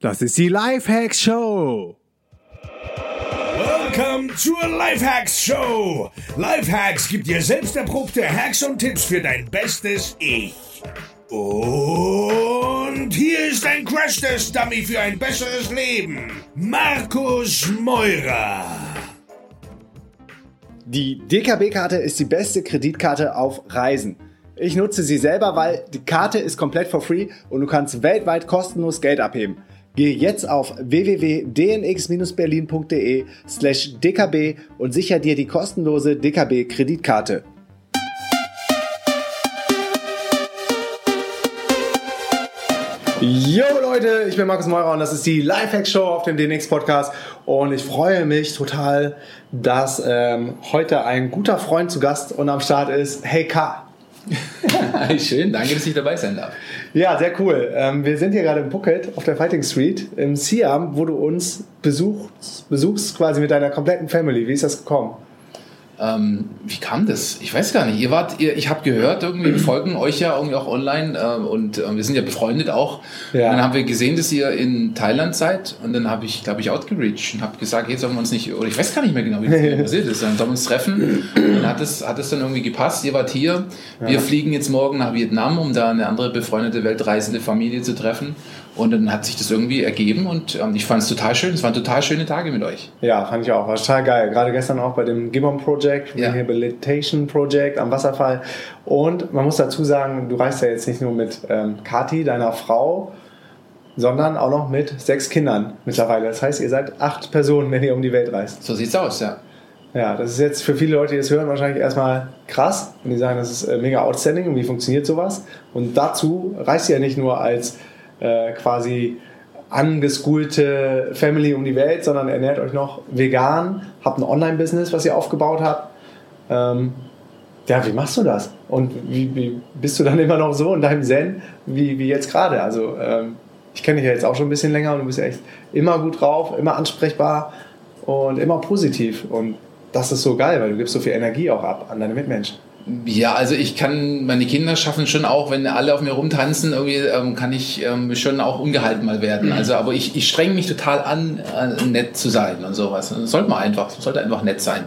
Das ist die Lifehacks Show. Welcome zur Lifehacks Show. Lifehacks gibt dir selbst erprobte Hacks und Tipps für dein bestes Ich. Und hier ist ein Crash-Test-Dummy für ein besseres Leben. Markus Meurer. Die DKB-Karte ist die beste Kreditkarte auf Reisen. Ich nutze sie selber, weil die Karte ist komplett for free und du kannst weltweit kostenlos Geld abheben. Gehe jetzt auf www.dnx-berlin.de slash dkb und sicher dir die kostenlose DKB-Kreditkarte. Jo Leute, ich bin Markus Meurer und das ist die Lifehack Show auf dem DNX Podcast und ich freue mich total, dass ähm, heute ein guter Freund zu Gast und am Start ist. Hey K. Schön, danke, dass ich dabei sein darf. Ja, sehr cool. Ähm, wir sind hier gerade in Phuket auf der Fighting Street im Siam, wo du uns besuchst, besuchst quasi mit deiner kompletten Family. Wie ist das gekommen? Ähm, wie kam das? Ich weiß gar nicht. Ihr wart, ihr, ich habe gehört, irgendwie wir folgen euch ja irgendwie auch online äh, und äh, wir sind ja befreundet auch. Ja. Und dann haben wir gesehen, dass ihr in Thailand seid und dann habe ich, glaube ich, outgereached und habe gesagt, jetzt sollen wir uns nicht, oder ich weiß gar nicht mehr genau, wie das passiert ist, dann sollen wir uns treffen. Und dann hat es, hat es dann irgendwie gepasst. Ihr wart hier. Wir ja. fliegen jetzt morgen nach Vietnam, um da eine andere befreundete weltreisende Familie zu treffen. Und dann hat sich das irgendwie ergeben und ähm, ich fand es total schön. Es waren total schöne Tage mit euch. Ja, fand ich auch. War total geil. Gerade gestern auch bei dem Gibbon Project, ja. Rehabilitation Project am Wasserfall. Und man muss dazu sagen, du reist ja jetzt nicht nur mit ähm, Kati, deiner Frau, sondern auch noch mit sechs Kindern mittlerweile. Das heißt, ihr seid acht Personen, wenn ihr um die Welt reist. So sieht's aus, ja. Ja, das ist jetzt für viele Leute, die das hören, wahrscheinlich erstmal krass. Und die sagen, das ist äh, mega outstanding und wie funktioniert sowas? Und dazu reist ihr ja nicht nur als äh, quasi angeschoolte Family um die Welt, sondern ernährt euch noch vegan, habt ein Online-Business, was ihr aufgebaut habt. Ähm, ja, wie machst du das? Und wie, wie, bist du dann immer noch so in deinem Zen wie, wie jetzt gerade? Also ähm, ich kenne dich ja jetzt auch schon ein bisschen länger und du bist ja echt immer gut drauf, immer ansprechbar und immer positiv. Und das ist so geil, weil du gibst so viel Energie auch ab an deine Mitmenschen. Ja, also ich kann, meine Kinder schaffen schon auch, wenn alle auf mir rumtanzen, irgendwie ähm, kann ich ähm, schon auch ungehalten mal werden. Also, aber ich, ich strenge mich total an, äh, nett zu sein und sowas. Das sollte man einfach, sollte einfach nett sein.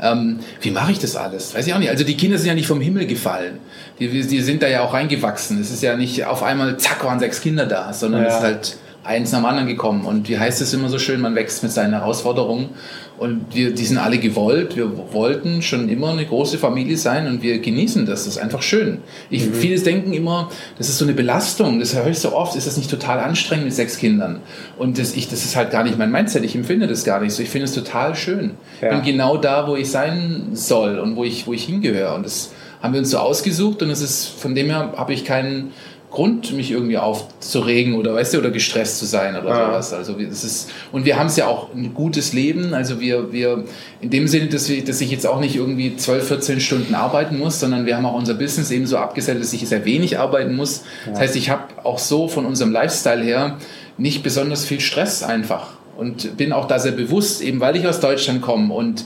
Ähm, wie mache ich das alles? Weiß ich auch nicht. Also die Kinder sind ja nicht vom Himmel gefallen. Die, die sind da ja auch reingewachsen. Es ist ja nicht auf einmal, zack, waren sechs Kinder da, sondern ja. es ist halt eins nach dem anderen gekommen. Und wie heißt es immer so schön, man wächst mit seinen Herausforderungen. Und wir, die sind alle gewollt. Wir wollten schon immer eine große Familie sein und wir genießen das. Das ist einfach schön. Ich, mhm. Viele denken immer, das ist so eine Belastung. Das höre ich so oft. Ist das nicht total anstrengend mit sechs Kindern? Und das, ich, das ist halt gar nicht mein Mindset. Ich empfinde das gar nicht so. Ich finde es total schön. Ja. Ich bin genau da, wo ich sein soll und wo ich, wo ich hingehöre. Und das haben wir uns so ausgesucht und es ist, von dem her habe ich keinen, Grund, mich irgendwie aufzuregen oder weißt du, oder gestresst zu sein oder ja. sowas. Also das ist, und wir haben es ja auch ein gutes Leben. Also wir, wir in dem Sinne, dass, wir, dass ich jetzt auch nicht irgendwie 12, 14 Stunden arbeiten muss, sondern wir haben auch unser Business eben so abgesetzt, dass ich sehr wenig arbeiten muss. Ja. Das heißt, ich habe auch so von unserem Lifestyle her nicht besonders viel Stress einfach und bin auch da sehr bewusst, eben weil ich aus Deutschland komme und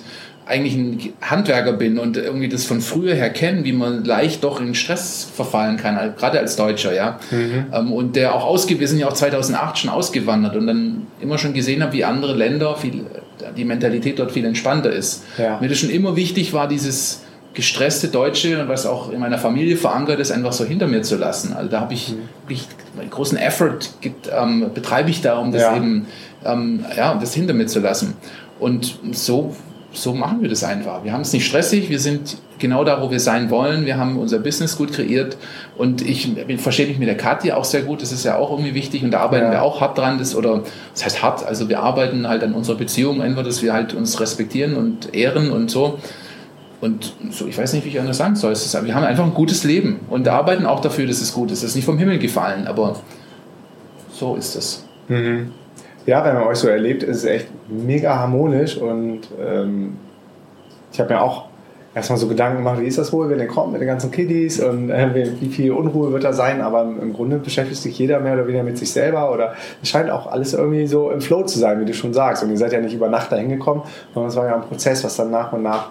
eigentlich ein Handwerker bin und irgendwie das von früher her kenne, wie man leicht doch in Stress verfallen kann, gerade als Deutscher, ja. Mhm. Ähm, und der auch ausge, wir sind ja auch 2008 schon ausgewandert und dann immer schon gesehen habe, wie andere Länder viel, die Mentalität dort viel entspannter ist. Ja. Mir das schon immer wichtig war, dieses gestresste Deutsche und was auch in meiner Familie verankert ist, einfach so hinter mir zu lassen. Also da habe ich mhm. wirklich einen großen Effort ähm, betreibe ich da, um das ja. eben ähm, ja, das hinter mir zu lassen. Und so so machen wir das einfach. Wir haben es nicht stressig, wir sind genau da, wo wir sein wollen. Wir haben unser Business gut kreiert und ich verstehe mich mit der Katja auch sehr gut. Das ist ja auch irgendwie wichtig und da arbeiten ja. wir auch hart dran. Das, oder das heißt hart, also wir arbeiten halt an unserer Beziehung, einfach, dass wir halt uns respektieren und ehren und so. Und so, ich weiß nicht, wie ich anders sagen soll. Ist, wir haben einfach ein gutes Leben und arbeiten auch dafür, dass es gut ist. Es ist nicht vom Himmel gefallen, aber so ist es. Mhm ja, wenn man euch so erlebt, ist es echt mega harmonisch und ähm, ich habe mir auch erstmal so Gedanken gemacht, wie ist das wohl, wenn ihr kommt mit den ganzen Kiddies und äh, wie viel Unruhe wird da sein, aber im Grunde beschäftigt sich jeder mehr oder weniger mit sich selber oder es scheint auch alles irgendwie so im Flow zu sein, wie du schon sagst und ihr seid ja nicht über Nacht dahin gekommen, sondern es war ja ein Prozess, was dann nach und nach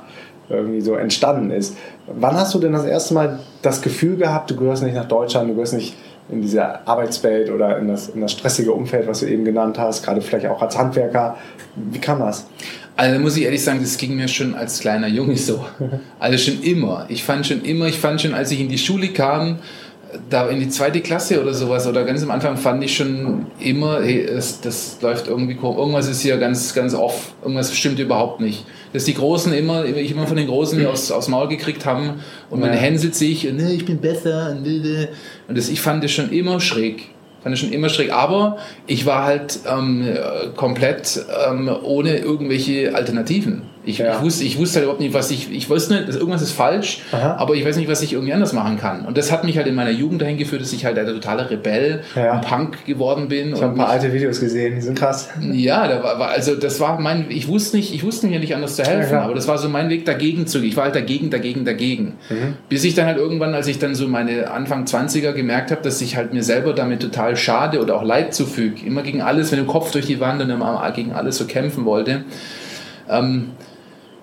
irgendwie so entstanden ist. Wann hast du denn das erste Mal das Gefühl gehabt, du gehörst nicht nach Deutschland, du gehörst nicht in diese Arbeitswelt oder in das, in das stressige Umfeld, was du eben genannt hast, gerade vielleicht auch als Handwerker. Wie kam das? Also muss ich ehrlich sagen, das ging mir schon als kleiner Junge so. Also schon immer. Ich fand schon immer, ich fand schon, als ich in die Schule kam, da in die zweite Klasse oder sowas oder ganz am Anfang fand ich schon immer, hey, es, das läuft irgendwie komisch. Irgendwas ist hier ganz, ganz off. Irgendwas stimmt überhaupt nicht. Dass die Großen immer, ich immer von den Großen aus, aufs Maul gekriegt haben und man Ja. hänselt sich und ne, ich bin besser und, und das, ich fand das schon immer schräg. Fand ich schon immer schräg. Aber ich war halt ähm, äh, komplett ähm, ohne irgendwelche Alternativen. Ich, Ja. ich, wusste, ich wusste halt überhaupt nicht, was ich. Ich wusste nicht, irgendwas ist falsch, Aha. aber ich weiß nicht, was ich irgendwie anders machen kann. Und das hat mich halt in meiner Jugend dahin geführt, dass ich halt ein totaler Rebell Ja. und Punk geworden bin. Ich habe ein paar alte Videos gesehen, die sind krass. ja, da war, also das war mein, ich wusste nicht, ich wusste mir nicht anders zu helfen, Ja, aber das war so mein Weg dagegen zu gehen. Ich war halt dagegen, dagegen, dagegen. Mhm. Bis ich dann halt irgendwann, als ich dann so meine Anfang 20er gemerkt habe, dass ich halt mir selber damit total schade oder auch Leid zufüge. Immer gegen alles, mit dem Kopf durch die Wand und immer gegen alles so kämpfen wollte. Ähm,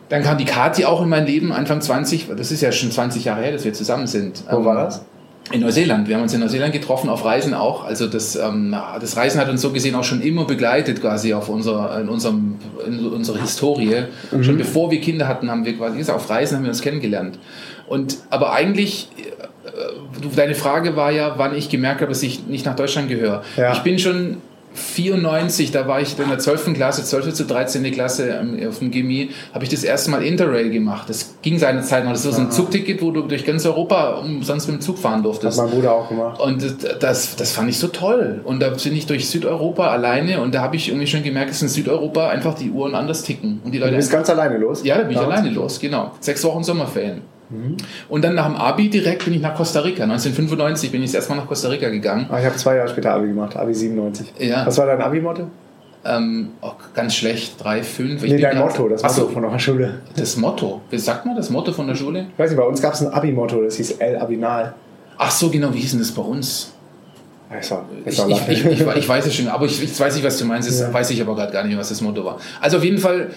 dann kam die Kathi auch in mein Leben, Anfang 20, das ist ja schon 20 Jahre her, dass wir zusammen sind. Wo Ähm, war das? in Neuseeland. Wir haben uns in Neuseeland getroffen, auf Reisen auch. Also das, ähm, das Reisen hat uns so gesehen auch schon immer begleitet quasi auf unserer, in, unserem, in unserer Historie. Schon bevor wir Kinder hatten, haben wir quasi, auf Reisen haben wir uns kennengelernt. Und, aber eigentlich, äh, du- deine Frage war ja, wann ich gemerkt habe, dass ich nicht nach Deutschland gehöre. Ja. Ich bin schon 94, da war ich in der 12. Klasse, 12. zu 13. Klasse ähm, auf dem Gimmi, habe ich das erste Mal Interrail gemacht. Das ging seine Zeit noch. Das war so ein Zugticket, wo du durch ganz Europa umsonst mit dem Zug fahren Hat durftest. mein Bruder auch gemacht. Und das- das, fand ich so toll. Und da bin ich durch Südeuropa alleine und da habe ich irgendwie schon gemerkt, dass in Südeuropa einfach die Uhren anders ticken. Und die Du Leute bist ganz alleine los? ja, da bin ich Damals? alleine los, genau. Sechs Wochen Sommerferien. Und dann nach dem Abi direkt bin ich nach Costa Rica. 1995 bin ich das erste Mal nach Costa Rica gegangen. Ah, ich habe zwei Jahre später Abi gemacht, Abi 97. Ja. Was war dein Abi-Motto? Ähm, oh, ganz schlecht, drei, fünf. Ich Nee, bin dein Motto, das Motto so, von eurer Schule. das Motto. Wie sagt man das Motto von der Schule? Ich weiß nicht, bei uns gab es ein Abi-Motto, das hieß El Abinal. Ach so, genau, wie hieß denn das bei uns? Ich, ich, ich, ich, weiß es schon, aber ich, weiß nicht, was du meinst. Das Ja. weiß ich aber gerade gar nicht, was das Motto war. Also auf jeden Fall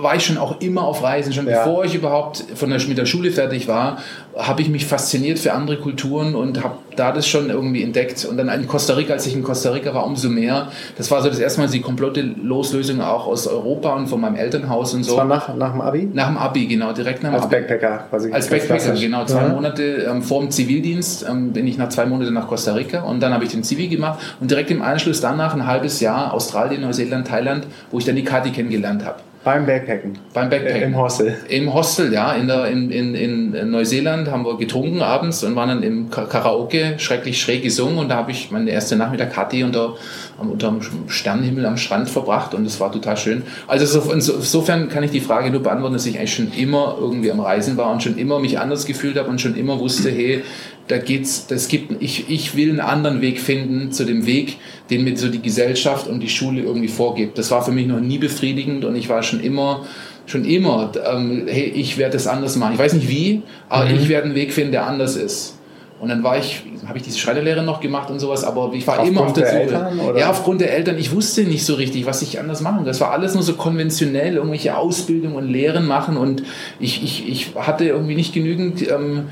war ich schon auch immer auf Reisen. Schon Ja. bevor ich überhaupt von der, mit der Schule fertig war, habe ich mich fasziniert für andere Kulturen und habe da das schon irgendwie entdeckt. Und dann in Costa Rica, als ich in Costa Rica war, umso mehr. Das war so das erste Mal die komplette Loslösung auch aus Europa und von meinem Elternhaus und Das war so. nach, nach dem Abi? Nach dem Abi, genau, direkt nach dem Als Abi. Backpacker quasi. Als Backpacker, klassisch. genau. Zwei Ja. Monate ähm, vor dem Zivildienst ähm, bin ich nach zwei Monaten nach Costa Rica und dann habe ich den Zivi gemacht und direkt im Anschluss danach ein halbes Jahr Australien, Neuseeland, Thailand, wo ich dann die Kati kennengelernt habe. Beim Backpacken. Beim Backpacken. Im Hostel. Im Hostel, ja. In, der, in, in, in Neuseeland haben wir getrunken abends und waren dann im Ka- Karaoke, schrecklich schräg gesungen und da habe ich meine erste Nacht mit der Kathi unter, am- unter dem Sternenhimmel am Strand verbracht und es war total schön. Also so, inso- insofern kann ich die Frage nur beantworten, dass ich eigentlich schon immer irgendwie am Reisen war und schon immer mich anders gefühlt habe und schon immer wusste, hey, da geht's, das gibt, ich, ich will einen anderen Weg finden zu dem Weg, den mir so die Gesellschaft und die Schule irgendwie vorgibt. Das war für mich noch nie befriedigend und ich war schon immer, schon immer, ähm, hey, ich werde das anders machen. Ich weiß nicht wie, aber Mhm. ich werde einen Weg finden, der anders ist. Und dann war ich, habe ich diese Schreinerlehre noch gemacht und sowas, aber ich war immer auf Aufgrund der Suche. Eltern, oder? Ja, aufgrund der Eltern. Ich wusste nicht so richtig, was ich anders machen. Das war alles nur so konventionell, irgendwelche Ausbildung und Lehren machen und ich, ich, ich hatte irgendwie nicht genügend, ähm,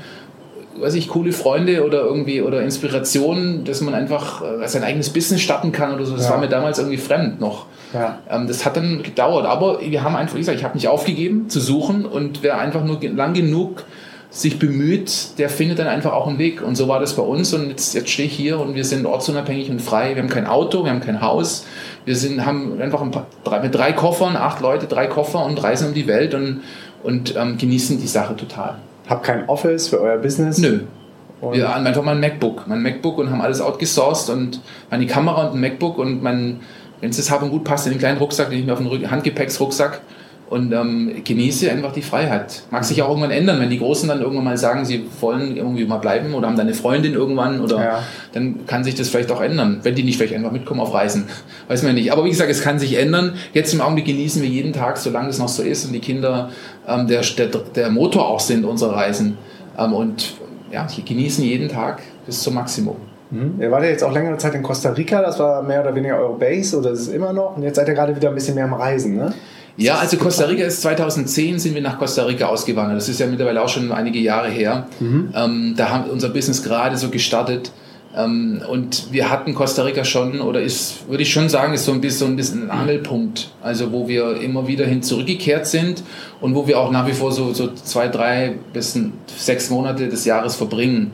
weiß ich, coole Freunde oder irgendwie oder Inspirationen, dass man einfach äh, sein eigenes Business starten kann oder so. Das Ja. war mir damals irgendwie fremd noch. Ja. Ähm, das hat dann gedauert, aber wir haben einfach, wie gesagt, ich habe nicht aufgegeben zu suchen und wer einfach nur lang genug sich bemüht, der findet dann einfach auch einen Weg. Und so war das bei uns. Und jetzt, jetzt stehe ich hier und wir sind ortsunabhängig und frei. Wir haben kein Auto, wir haben kein Haus. Wir sind, haben einfach ein paar, drei, mit drei Koffern, acht Leute, drei Koffer und reisen um die Welt und, und ähm, genießen die Sache total. Habt kein Office für euer Business? Nö. Und Wir haben einfach mein MacBook. Mein MacBook und haben alles outgesourced und meine Kamera und ein MacBook und mein, wenn es das Hab und Gut passt, in den kleinen Rucksack, den ich mir auf den Handgepäcksrucksack und ähm, genieße einfach die Freiheit. Mag sich auch irgendwann ändern, wenn die Großen dann irgendwann mal sagen, sie wollen irgendwie mal bleiben oder haben da eine Freundin irgendwann oder Ja. dann kann sich das vielleicht auch ändern, wenn die nicht vielleicht einfach mitkommen auf Reisen. Weiß man nicht. Aber wie gesagt, es kann sich ändern. Jetzt im Augenblick genießen wir jeden Tag, solange es noch so ist und die Kinder ähm, der, der, der Motor auch sind unserer Reisen. Ähm, und ja, die genießen jeden Tag bis zum Maximum. Mhm. Ihr wart ja jetzt auch längere Zeit in Costa Rica, das war mehr oder weniger eure Base oder ist es immer noch? Und jetzt seid ihr gerade wieder ein bisschen mehr am Reisen, ne? Ja, also Costa Rica ist 2010 sind wir nach Costa Rica ausgewandert. Das ist ja mittlerweile auch schon einige Jahre her. Ähm, da haben wir unser Business gerade so gestartet. Ähm, und wir hatten Costa Rica schon, oder ist, würde ich schon sagen, ist so ein bisschen, so ein, bisschen ein Angelpunkt, also wo wir immer wieder hin zurückgekehrt sind und wo wir auch nach wie vor so, so zwei, drei bis sechs Monate des Jahres verbringen.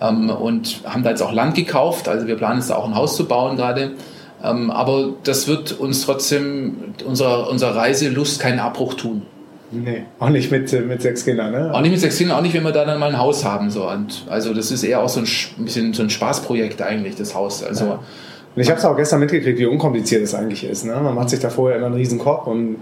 Ähm, und haben da jetzt auch Land gekauft, also wir planen jetzt auch ein Haus zu bauen gerade. Ähm, aber das wird uns trotzdem unserer, unserer Reiselust keinen Abbruch tun. Nee, auch nicht mit, mit sechs Kindern, ne? Auch nicht mit sechs Kindern, auch nicht, wenn wir da dann mal ein Haus haben. So. Und also das ist eher auch so ein, ein bisschen so ein Spaßprojekt eigentlich, das Haus. Also, ja. Und ich habe es auch gestern mitgekriegt, wie unkompliziert es eigentlich ist. Ne? Man macht sich da vorher immer einen riesen Kopf und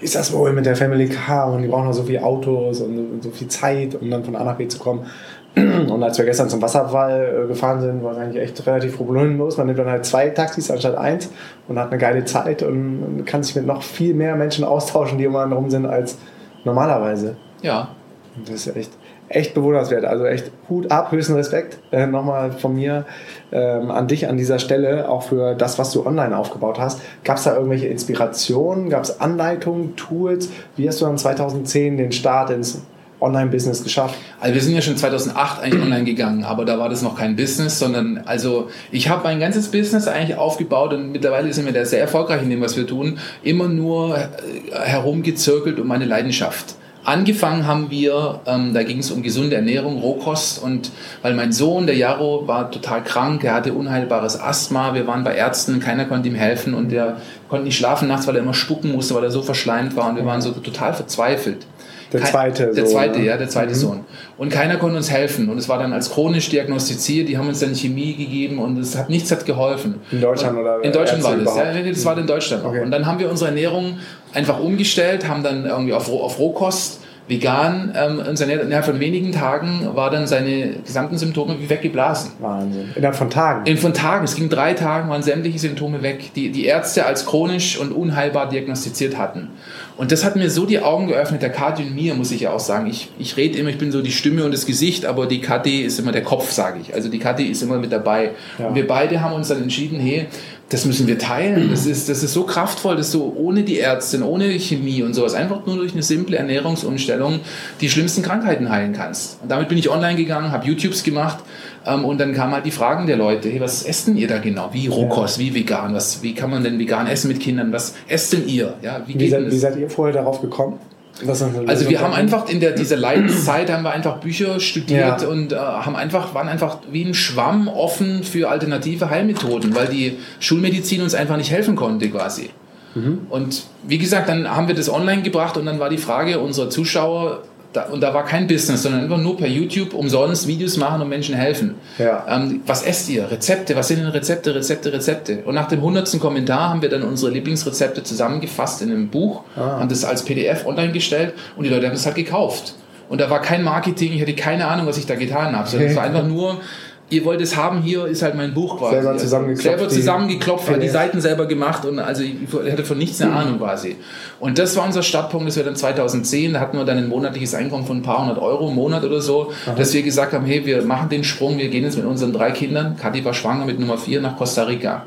wie ist das wohl mit der Family Car und die brauchen noch so viele Autos und so viel Zeit, um dann von A nach B zu kommen. Und als wir gestern zum Wasserfall äh, gefahren sind, war es eigentlich echt relativ problemlos. Man nimmt dann halt zwei Taxis anstatt eins und hat eine geile Zeit und kann sich mit noch viel mehr Menschen austauschen, die um einen rum sind, als normalerweise. Ja. Und das ist echt, echt bewundernswert. Also echt Hut ab, höchsten Respekt äh, nochmal von mir ähm, an dich an dieser Stelle, auch für das, was du online aufgebaut hast. Gab es da irgendwelche Inspirationen? Gab es Anleitungen, Tools? Wie hast du dann 2010 den Start ins Online-Business geschafft? Also wir sind ja schon 2008 eigentlich online gegangen, aber da war das noch kein Business, sondern also ich habe mein ganzes Business eigentlich aufgebaut und mittlerweile sind wir da sehr erfolgreich in dem, was wir tun, immer nur äh, herumgezirkelt um meine Leidenschaft. Angefangen haben wir, ähm, da ging es um gesunde Ernährung, Rohkost und weil mein Sohn, der Jaro, war total krank, er hatte unheilbares Asthma, wir waren bei Ärzten, keiner konnte ihm helfen und der konnte nicht schlafen nachts, weil er immer spucken musste, weil er so verschleimt war und wir waren so total verzweifelt. Der zweite Sohn. Der zweite, ne? ja, der zweite mhm. Sohn. Und keiner konnte uns helfen. Und es war dann als chronisch diagnostiziert. Die haben uns dann Chemie gegeben und es hat nichts hat geholfen. In Deutschland und oder? In Deutschland war das. Ja, das war in Deutschland. Okay. Und dann haben wir unsere Ernährung einfach umgestellt, haben dann irgendwie auf, auf Rohkost vegan ähm, und innerhalb von wenigen Tagen war dann seine gesamten Symptome wie weggeblasen. Wahnsinn. Innerhalb von Tagen? Innerhalb von Tagen. Es ging drei Tagen, waren sämtliche Symptome weg, die die Ärzte als chronisch und unheilbar diagnostiziert hatten. Und das hat mir so die Augen geöffnet, der Kati und mir, muss ich ja auch sagen. Ich, ich rede immer, ich bin so die Stimme und das Gesicht, aber die Kathi ist immer der Kopf, sage ich. Also die Kathi ist immer mit dabei. Ja. Und wir beide haben uns dann entschieden, hey, das müssen wir teilen. Das ist, das ist so kraftvoll, dass du ohne die Ärztin, ohne Chemie und sowas, einfach nur durch eine simple Ernährungsumstellung die schlimmsten Krankheiten heilen kannst. Und damit bin ich online gegangen, habe YouTubes gemacht ähm, und dann kamen halt die Fragen der Leute, hey, was essen ihr da genau? Wie Rohkost, wie vegan? Was, wie kann man denn vegan essen mit Kindern? Was esst denn ihr? Ja, wie, wie, seid, wie seid ihr vorher darauf gekommen? Also wir haben einfach in der, dieser Leidenszeit haben wir einfach Bücher studiert ja. und äh, haben einfach, waren einfach wie ein Schwamm offen für alternative Heilmethoden, weil die Schulmedizin uns einfach nicht helfen konnte quasi. Mhm. Und wie gesagt, dann haben wir das online gebracht und dann war die Frage unserer Zuschauer, da, und da war kein Business, sondern einfach nur per YouTube umsonst Videos machen und Menschen helfen. Ja. Ähm, was esst ihr? Rezepte? Was sind denn Rezepte, Rezepte, Rezepte? Und nach dem hundertsten Kommentar haben wir dann unsere Lieblingsrezepte zusammengefasst in einem Buch, ah. haben das als PDF online gestellt und die Leute haben es halt gekauft. Und da war kein Marketing, ich hatte keine Ahnung, was ich da getan habe. Sondern es war einfach nur ihr wollt es haben, hier ist halt mein Buch quasi. Selber zusammengeklopft. Selber zusammengeklopft, die, die Seiten selber gemacht und also ich hatte von nichts eine Ahnung quasi. Und das war unser Startpunkt, das wir dann 2010, da hatten wir dann ein monatliches Einkommen von ein paar hundert Euro im Monat oder so, Aha. dass wir gesagt haben, hey, wir machen den Sprung, wir gehen jetzt mit unseren drei Kindern, Kathi war schwanger mit Nummer vier nach Costa Rica.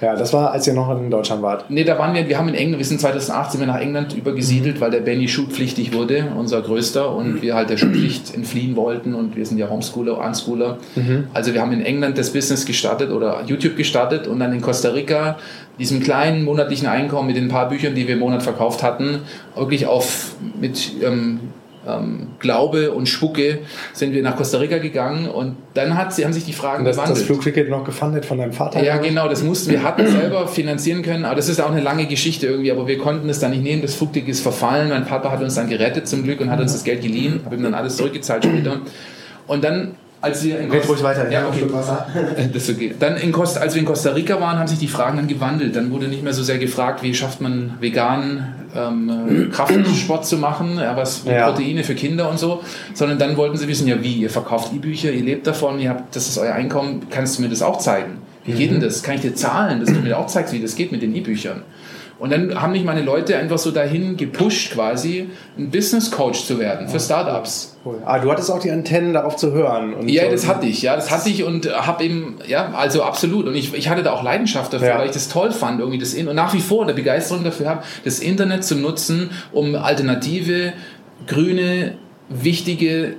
Ja, das war, als ihr noch in Deutschland wart. Nee, da waren wir, wir haben in England, wir sind 2008 sind wir nach England übergesiedelt, weil der Benny schulpflichtig wurde, unser Größter, und wir halt der Schulpflicht entfliehen wollten und wir sind ja Homeschooler, Unschooler. Mhm. Also wir haben in England das Business gestartet oder YouTube gestartet und dann in Costa Rica diesem kleinen monatlichen Einkommen mit den paar Büchern, die wir im Monat verkauft hatten, wirklich auf mit ähm, ähm, Glaube und Spucke sind wir nach Costa Rica gegangen und dann hat sie, haben sich die Fragen das, gewandelt. Das Flugticket noch gefundet von deinem Vater? Ja, genau, das mussten wir hatten selber finanzieren können, aber das ist auch eine lange Geschichte irgendwie, aber wir konnten es dann nicht nehmen, das Flugticket ist verfallen, mein Papa hat uns dann gerettet zum Glück und hat uns das Geld geliehen, habe ihm dann alles zurückgezahlt später. Und dann als wir in Costa, ruhig weiter, ja, okay. das okay. Dann in Costa, als wir in Costa Rica waren, haben sich die Fragen dann gewandelt. Dann wurde nicht mehr so sehr gefragt, wie schafft man veganen ähm, Kraftsport zu machen, ja, was ja. Proteine für Kinder und so, sondern dann wollten sie wissen, ja wie, ihr verkauft E-Bücher, ihr lebt davon, ihr habt, das ist euer Einkommen, kannst du mir das auch zeigen? Wie geht denn mhm. das? Kann ich dir zahlen, dass du mir auch zeigst, wie das geht mit den E-Büchern? Und dann haben mich meine Leute einfach so dahin gepusht, quasi ein Business Coach zu werden für Startups. Cool. Ah, du hattest auch die Antennen darauf zu hören. ja, das hatte ich, ja, das hatte ich und habe eben, ja, also absolut. Und ich, ich hatte da auch Leidenschaft dafür, ja. weil ich das toll fand, irgendwie das und nach wie vor eine Begeisterung dafür habe, das Internet zu nutzen, um alternative, grüne, wichtige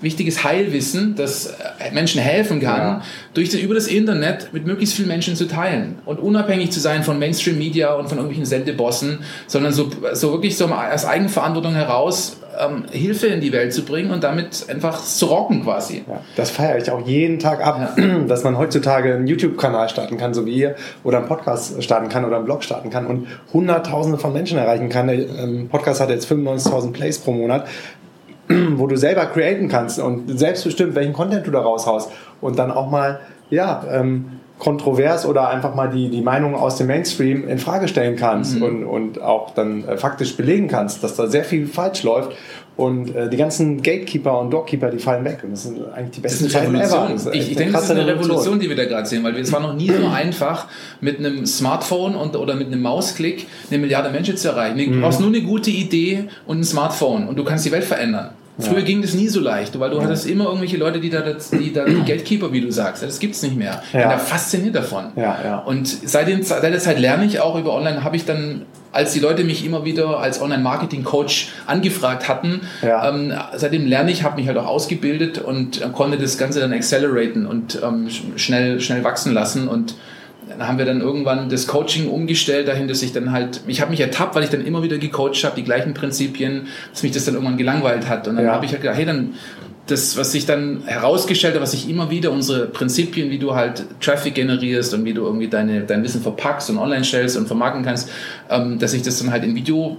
wichtiges Heilwissen, das äh, Menschen helfen kann, ja. durch das, über das Internet mit möglichst vielen Menschen zu teilen und unabhängig zu sein von Mainstream Media und von irgendwelchen Sendebossen, sondern so, so wirklich so aus Eigenverantwortung heraus ähm, Hilfe in die Welt zu bringen und damit einfach zu rocken quasi. Ja, das feiere ich auch jeden Tag ab, ja. dass man heutzutage einen YouTube-Kanal starten kann, so wie ihr, oder einen Podcast starten kann oder einen Blog starten kann und Hunderttausende von Menschen erreichen kann. Der ähm, Podcast hat jetzt 95.000 Plays pro Monat wo du selber createn kannst und selbst bestimmt, welchen Content du da raushaust und dann auch mal, ja, ähm, kontrovers oder einfach mal die, die Meinung aus dem Mainstream in Frage stellen kannst mhm. und, und auch dann äh, faktisch belegen kannst, dass da sehr viel falsch läuft. Und äh, die ganzen Gatekeeper und Doorkeeper, die fallen weg. Und das sind eigentlich die besten Zeiten ever. Ich, ich denke, das ist eine Revolution, Revolution, die wir da gerade sehen, weil es war noch nie so einfach, mit einem Smartphone und, oder mit einem Mausklick eine Milliarde Menschen zu erreichen. Du mhm. brauchst nur eine gute Idee und ein Smartphone und du kannst die Welt verändern. Früher ging das nie so leicht, weil du hattest immer irgendwelche Leute, die da, die da die Gatekeeper, wie du sagst, das gibt es nicht mehr. Ich bin da fasziniert davon. Und seit, den, seit der Zeit lerne ich auch über Online, habe ich dann als die Leute mich immer wieder als Online-Marketing-Coach angefragt hatten, ja. ähm, seitdem lerne ich, habe mich halt auch ausgebildet und äh, konnte das Ganze dann acceleraten und ähm, schnell, schnell wachsen lassen und dann haben wir dann irgendwann das Coaching umgestellt, dahin, dass ich dann halt, ich habe mich ertappt, weil ich dann immer wieder gecoacht habe, die gleichen Prinzipien, dass mich das dann irgendwann gelangweilt hat. Und dann ja. habe ich halt gedacht, hey, dann das, was sich dann herausgestellt hat, was ich immer wieder, unsere Prinzipien, wie du halt Traffic generierst und wie du irgendwie deine, dein Wissen verpackst und online stellst und vermarkten kannst, ähm, dass ich das dann halt in Video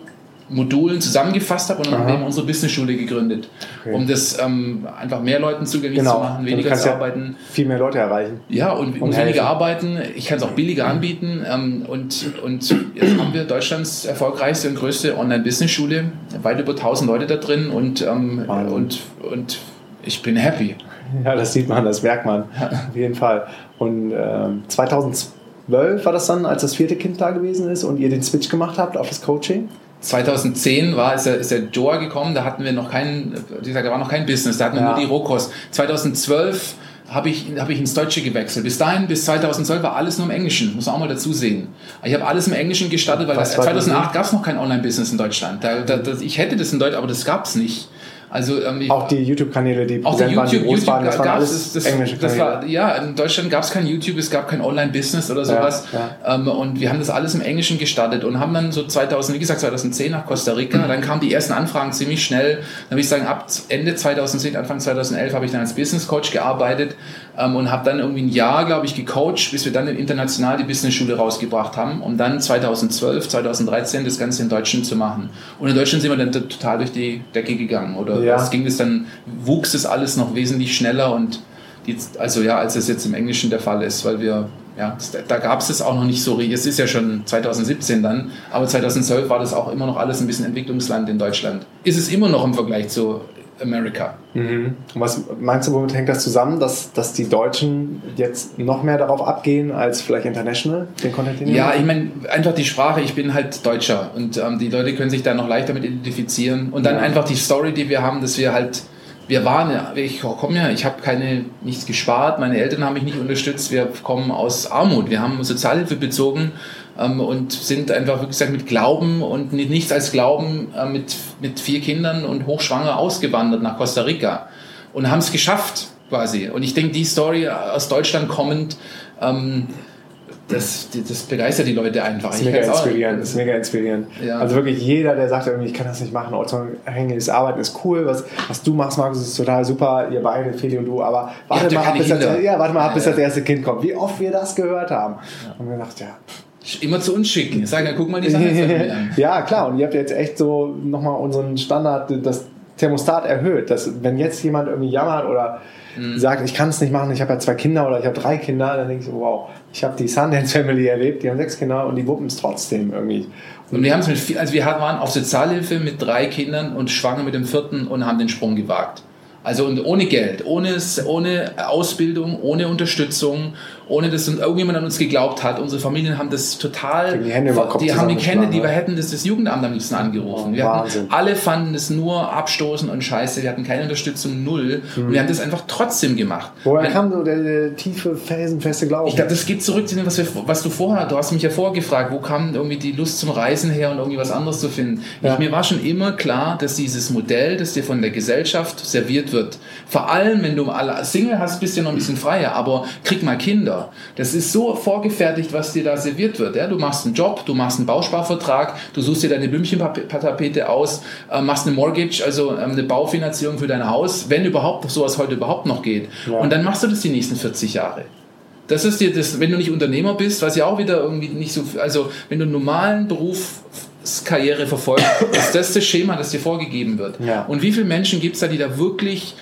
Modulen zusammengefasst habe und dann Aha. haben wir unsere Business-Schule gegründet, okay. um das ähm, einfach mehr Leuten zugänglich genau. zu machen, weniger zu arbeiten. Ja viel mehr Leute erreichen. Ja, und, und weniger arbeiten. Ich kann es auch billiger anbieten. Ähm, und, und jetzt haben wir Deutschlands erfolgreichste und größte Online-Business-Schule, weit über 1000 Leute da drin und, ähm, und, und ich bin happy. Ja, das sieht man, das merkt man. Auf jeden Fall. Und ähm, 2012 war das dann, als das vierte Kind da gewesen ist und ihr den Switch gemacht habt auf das Coaching? 2010 war, ist der, ist der Joa gekommen, da hatten wir noch kein, wie gesagt, da war noch kein Business, da hatten wir ja. nur die Rohkost. 2012 habe ich, hab ich ins Deutsche gewechselt. Bis dahin, bis 2012 war alles nur im Englischen, muss man auch mal dazu sehen. Ich habe alles im Englischen gestartet, weil 2008 gab es noch kein Online-Business in Deutschland. Da, da, da, ich hätte das in Deutsch, aber das gab es nicht. Also, ähm, auch die YouTube-Kanäle, die auch die YouTube, waren, die YouTube waren, das waren alles das, englische Kanäle. War, ja, in Deutschland gab es kein YouTube, es gab kein Online-Business oder sowas. Ja, ja. Ähm, und wir haben das alles im Englischen gestartet und haben dann so 2000, wie gesagt, 2010 nach Costa Rica. Mhm. Dann kamen die ersten Anfragen ziemlich schnell. Dann würde ich sagen, ab Ende 2010, Anfang 2011 habe ich dann als Business Coach gearbeitet ähm, und habe dann irgendwie ein Jahr, glaube ich, gecoacht, bis wir dann international die Business-Schule rausgebracht haben, um dann 2012, 2013 das Ganze in Deutschland zu machen. Und in Deutschland sind wir dann total durch die Decke gegangen. Oder ja. es ging es dann, wuchs es alles noch wesentlich schneller und die, also ja, als es jetzt im Englischen der Fall ist, weil wir ja, da gab es es auch noch nicht so. Es ist ja schon 2017 dann, aber 2012 war das auch immer noch alles ein bisschen Entwicklungsland in Deutschland. Ist es immer noch im Vergleich zu America. Mhm. Und was meinst du, womit hängt das zusammen, dass, dass die Deutschen jetzt noch mehr darauf abgehen als vielleicht international, den Content? Den ja, ich meine, einfach die Sprache, ich bin halt Deutscher und ähm, die Leute können sich da noch leichter mit identifizieren. Und dann ja. einfach die Story, die wir haben, dass wir halt wir waren, ich komme ja, ich habe keine nichts gespart, meine Eltern haben mich nicht unterstützt, wir kommen aus Armut, wir haben Sozialhilfe bezogen und sind einfach, wie gesagt, mit Glauben und nichts als Glauben äh, mit, mit vier Kindern und hochschwanger ausgewandert nach Costa Rica und haben es geschafft quasi. Und ich denke, die Story aus Deutschland kommend, ähm, das, das begeistert die Leute einfach. Das ist mega inspirierend. Ist mega inspirierend. Ja. Also wirklich jeder, der sagt, irgendwie, ich kann das nicht machen, ortsunabhängiges Arbeiten ist cool, was, was du machst, Markus, ist total super, ihr beide, Feli und du, aber warte mal, ab, bis das, ja, warte mal ab, bis das erste Kind kommt. Wie oft wir das gehört haben. Und wir dachten, ja, Immer zu uns schicken. Sagen, ja, guck mal die Sache an. ja, klar. Und ihr habt jetzt echt so nochmal unseren Standard, das Thermostat erhöht. Dass, wenn jetzt jemand irgendwie jammert oder mhm. sagt, ich kann es nicht machen, ich habe ja zwei Kinder oder ich habe drei Kinder, dann denke ich so, wow, ich habe die Sundance Family erlebt, die haben sechs Kinder und die wuppen es trotzdem irgendwie. Und wir haben es mit viel, also wir waren auf Sozialhilfe mit drei Kindern und schwanger mit dem vierten und haben den Sprung gewagt. Also und ohne Geld, ohne, ohne Ausbildung, ohne Unterstützung, ohne dass irgendjemand an uns geglaubt hat. Unsere Familien haben das total. Die, Hände die haben die Hände, die wir hätten das, das Jugendamt am liebsten angerufen. Wir hatten, alle fanden es nur abstoßen und scheiße. Wir hatten keine Unterstützung, null. Mhm. Und wir haben das einfach trotzdem gemacht. Woher Wenn, kam so der, der, tiefe, felsenfeste Glauben? Ich glaube, das geht zurück zu dem, was, wir, was du vorher, du hast mich ja vorgefragt, wo kam irgendwie die Lust zum Reisen her und irgendwie was anderes zu finden. Ja. Ich, mir war schon immer klar, dass dieses Modell, das dir von der Gesellschaft serviert wird. Vor allem, wenn du alle Single hast, bist du ja noch ein bisschen freier, aber krieg mal Kinder. Das ist so vorgefertigt, was dir da serviert wird. Ja? Du machst einen Job, du machst einen Bausparvertrag, du suchst dir deine Blümchentapete aus, äh, machst eine Mortgage, also ähm, eine Baufinanzierung für dein Haus, wenn überhaupt sowas heute überhaupt noch geht. Ja. Und dann machst du das die nächsten 40 Jahre. Das ist dir das, wenn du nicht Unternehmer bist, was ja auch wieder irgendwie nicht so, also wenn du einen normalen Berufskarriere verfolgst, ist das das Schema, das dir vorgegeben wird. Ja. Und wie viele Menschen gibt es da, die da wirklich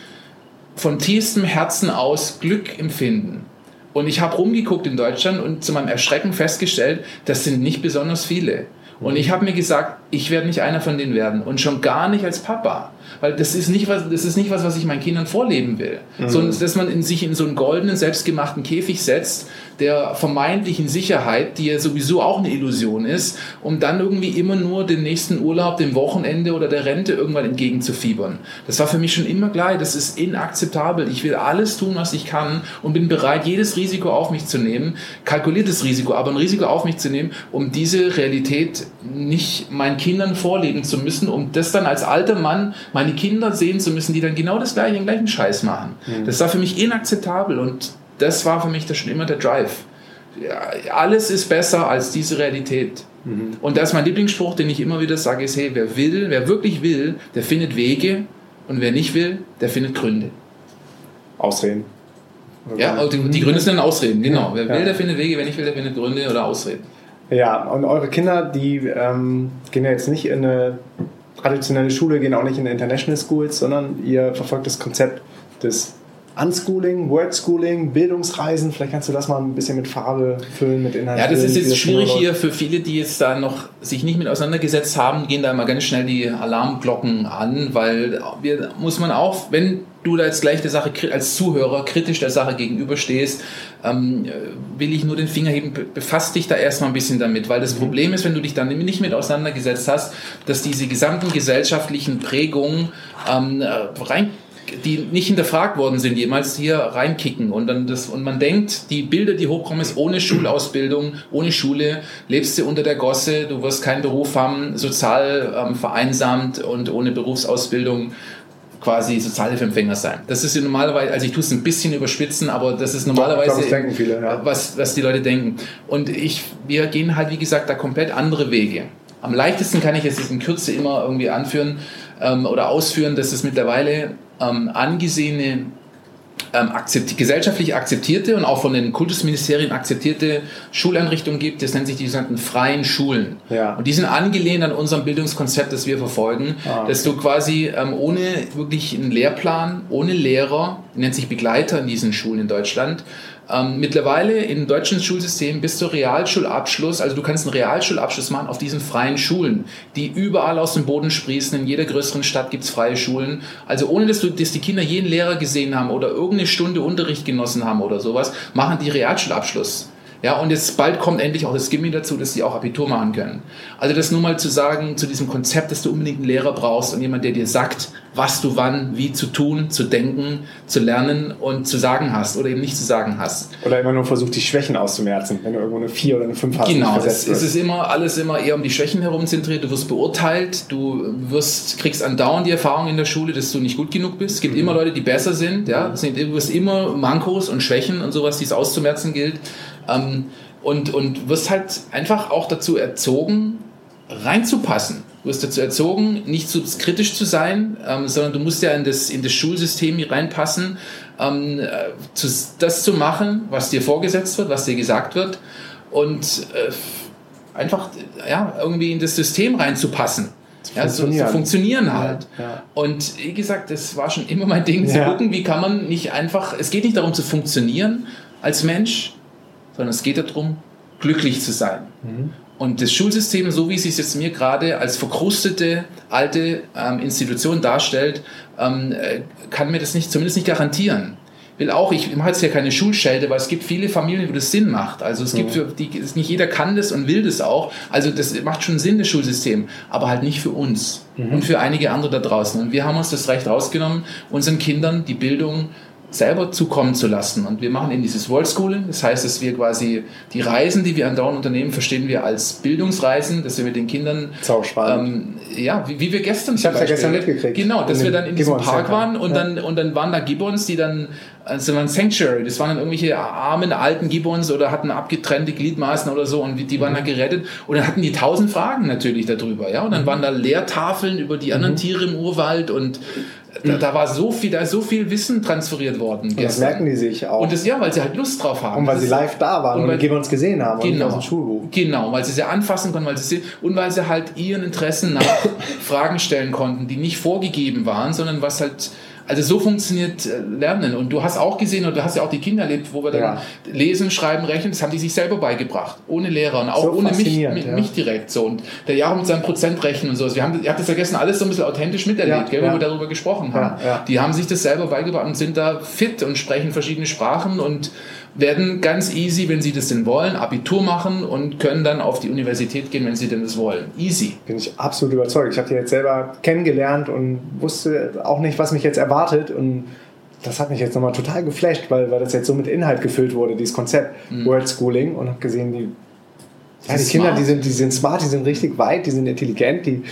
von tiefstem Herzen aus Glück empfinden? Und ich habe rumgeguckt in Deutschland und zu meinem Erschrecken festgestellt, das sind nicht besonders viele. Und ich habe mir gesagt, ich werde nicht einer von denen werden und schon gar nicht als Papa. Weil das ist nicht was, das ist nicht was, was ich meinen Kindern vorleben will. Mhm. Sondern dass man in sich in so einen goldenen, selbstgemachten Käfig setzt, der vermeintlichen Sicherheit, die ja sowieso auch eine Illusion ist, um dann irgendwie immer nur den nächsten Urlaub, dem Wochenende oder der Rente irgendwann entgegenzufiebern. Das war für mich schon immer klar, das ist inakzeptabel. Ich will alles tun, was ich kann und bin bereit, jedes Risiko auf mich zu nehmen, kalkuliertes Risiko, aber ein Risiko auf mich zu nehmen, um diese Realität nicht meinen Kindern vorlegen zu müssen, um das dann als alter Mann meine Kinder sehen zu müssen, die dann genau das gleiche, den gleichen Scheiß machen. Mhm. Das war für mich inakzeptabel und das war für mich da schon immer der Drive. Ja, alles ist besser als diese Realität. Mhm. Und das ist mein Lieblingsspruch, den ich immer wieder sage, ist, hey, wer will, wer wirklich will, der findet Wege und wer nicht will, der findet Gründe. Ausreden. Ja, also die, die Gründe sind dann Ausreden, genau. Wer will, der findet Wege, wer nicht will, der findet Gründe oder Ausreden. Ja, und eure Kinder, die ähm, gehen ja jetzt nicht in eine traditionelle Schule, gehen auch nicht in International Schools, sondern ihr verfolgt das Konzept des Unschooling, Wordschooling, Bildungsreisen. Vielleicht kannst du das mal ein bisschen mit Farbe füllen, mit Inhalt. Ja, das ist jetzt schwierig hier für viele, die jetzt da noch sich nicht mit auseinandergesetzt haben, gehen da immer ganz schnell die Alarmglocken an, weil wir, muss man auch, wenn du da jetzt gleich der Sache als Zuhörer kritisch der Sache gegenüberstehst, ähm, will ich nur den Finger heben, befasst dich da erstmal ein bisschen damit, weil das mhm. Problem ist, wenn du dich dann nicht mit auseinandergesetzt hast, dass diese gesamten gesellschaftlichen Prägungen ähm, rein die nicht hinterfragt worden sind, jemals hier reinkicken. Und, dann das, und man denkt, die Bilder, die hochkommen, ist ohne Schulausbildung, ohne Schule, lebst du unter der Gosse, du wirst keinen Beruf haben, sozial ähm, vereinsamt und ohne Berufsausbildung quasi Sozialhilfeempfänger sein. Das ist ja normalerweise, also ich tue es ein bisschen überspitzen, aber das ist normalerweise, glaube, viele, ja. was, was die Leute denken. Und ich, wir gehen halt, wie gesagt, da komplett andere Wege. Am leichtesten kann ich es in Kürze immer irgendwie anführen ähm, oder ausführen, dass es mittlerweile ähm, angesehene, ähm, akzept gesellschaftlich akzeptierte und auch von den Kultusministerien akzeptierte Schuleinrichtungen gibt. Das nennt sich die sogenannten freien Schulen. Ja. Und die sind angelehnt an unserem Bildungskonzept, das wir verfolgen, ah, okay. dass du quasi ähm, ohne wirklich einen Lehrplan, ohne Lehrer, nennt sich Begleiter in diesen Schulen in Deutschland, ähm, mittlerweile im deutschen Schulsystem bis zur Realschulabschluss, also du kannst einen Realschulabschluss machen auf diesen freien Schulen, die überall aus dem Boden sprießen. In jeder größeren Stadt gibt es freie Schulen. Also ohne dass, du, dass die Kinder jeden Lehrer gesehen haben oder irgendeine Stunde Unterricht genossen haben oder sowas, machen die Realschulabschluss. Ja, und jetzt bald kommt endlich auch das Gimmi dazu, dass sie auch Abitur machen können. Also das nur mal zu sagen zu diesem Konzept, dass du unbedingt einen Lehrer brauchst und jemand, der dir sagt, was du wann, wie zu tun, zu denken, zu lernen und zu sagen hast oder eben nicht zu sagen hast. Oder immer nur versucht, die Schwächen auszumerzen, wenn du irgendwo eine 4 oder eine 5 hast. Genau, es, es ist immer alles immer eher um die Schwächen herum zentriert. Du wirst beurteilt, du wirst, kriegst andauernd die Erfahrung in der Schule, dass du nicht gut genug bist. Es gibt mhm. immer Leute, die besser sind. Ja? Du wirst immer Mankos und Schwächen und sowas, die es auszumerzen gilt. Ähm, und, und wirst halt einfach auch dazu erzogen, reinzupassen. Du wirst dazu erzogen, nicht zu kritisch zu sein, ähm, sondern du musst ja in das, in das Schulsystem reinpassen, ähm, äh, zu, das zu machen, was dir vorgesetzt wird, was dir gesagt wird und äh, einfach ja, irgendwie in das System reinzupassen. Zu ja, funktionieren. So, zu funktionieren halt. Ja, ja. Und wie gesagt, das war schon immer mein Ding, zu gucken, wie kann man nicht einfach, es geht nicht darum zu funktionieren als Mensch, sondern es geht darum, glücklich zu sein. Mhm. Und das Schulsystem, so wie es sich jetzt mir gerade als verkrustete alte ähm, Institution darstellt, ähm, äh, kann mir das nicht, zumindest nicht garantieren. Will auch, ich mache jetzt ja keine Schulschelte, weil es gibt viele Familien, wo das Sinn macht. Also es gibt für die, nicht jeder kann das und will das auch. Also das macht schon Sinn, das Schulsystem, aber halt nicht für uns mhm. und für einige andere da draußen. Und wir haben uns das Recht rausgenommen, unseren Kindern die Bildung selber zukommen zu lassen. Und wir machen eben dieses World Schooling. Das heißt, dass wir quasi die Reisen, die wir an andauernd unternehmen, verstehen wir als Bildungsreisen, dass wir mit den Kindern, ähm, ja, wie, wie, wir gestern ich Beispiel. ja gestern mitgekriegt. Genau, dass wir dann in diesem Park waren und, ja. dann, und dann waren da Gibbons, die dann, also ein Sanctuary, das waren dann irgendwelche armen, alten Gibbons oder hatten abgetrennte Gliedmaßen oder so und die waren mhm. da gerettet und dann hatten die tausend Fragen natürlich darüber, ja, und dann mhm. waren da Lehrtafeln über die anderen mhm. Tiere im Urwald und da, da, war so viel, da ist so viel Wissen transferiert worden. Und das merken die sich auch. Und das ja, weil sie halt Lust drauf haben. Und weil sie live da waren und, und wir uns gesehen haben genau, und aus dem Schulbuch. Genau, weil sie sie anfassen konnten, weil sie und weil sie halt ihren Interessen nach Fragen stellen konnten, die nicht vorgegeben waren, sondern was halt also so funktioniert äh, Lernen. Und du hast auch gesehen, und du hast ja auch die Kinder erlebt, wo wir dann ja. lesen, schreiben, rechnen, das haben die sich selber beigebracht. Ohne Lehrer und auch so ohne mich, mich, ja. mich, direkt. So. Und der Jahre mit seinem Prozentrechnen und so. Also wir haben, ihr habt das vergessen, alles so ein bisschen authentisch miterlebt, ja, gell, wo wir darüber gesprochen haben. Die haben sich das selber beigebracht und sind da fit und sprechen verschiedene Sprachen und werden ganz easy, wenn sie das denn wollen, Abitur machen und können dann auf die Universität gehen, wenn sie denn das wollen. Easy. Bin ich absolut überzeugt. Ich habe die jetzt selber kennengelernt und wusste auch nicht, was mich jetzt erwartet und das hat mich jetzt nochmal total geflasht, weil, weil das jetzt so mit Inhalt gefüllt wurde, dieses Konzept mhm. World Schooling und habe gesehen, die, ja, die Kinder, die sind, die sind smart, die sind richtig weit, die sind intelligent, die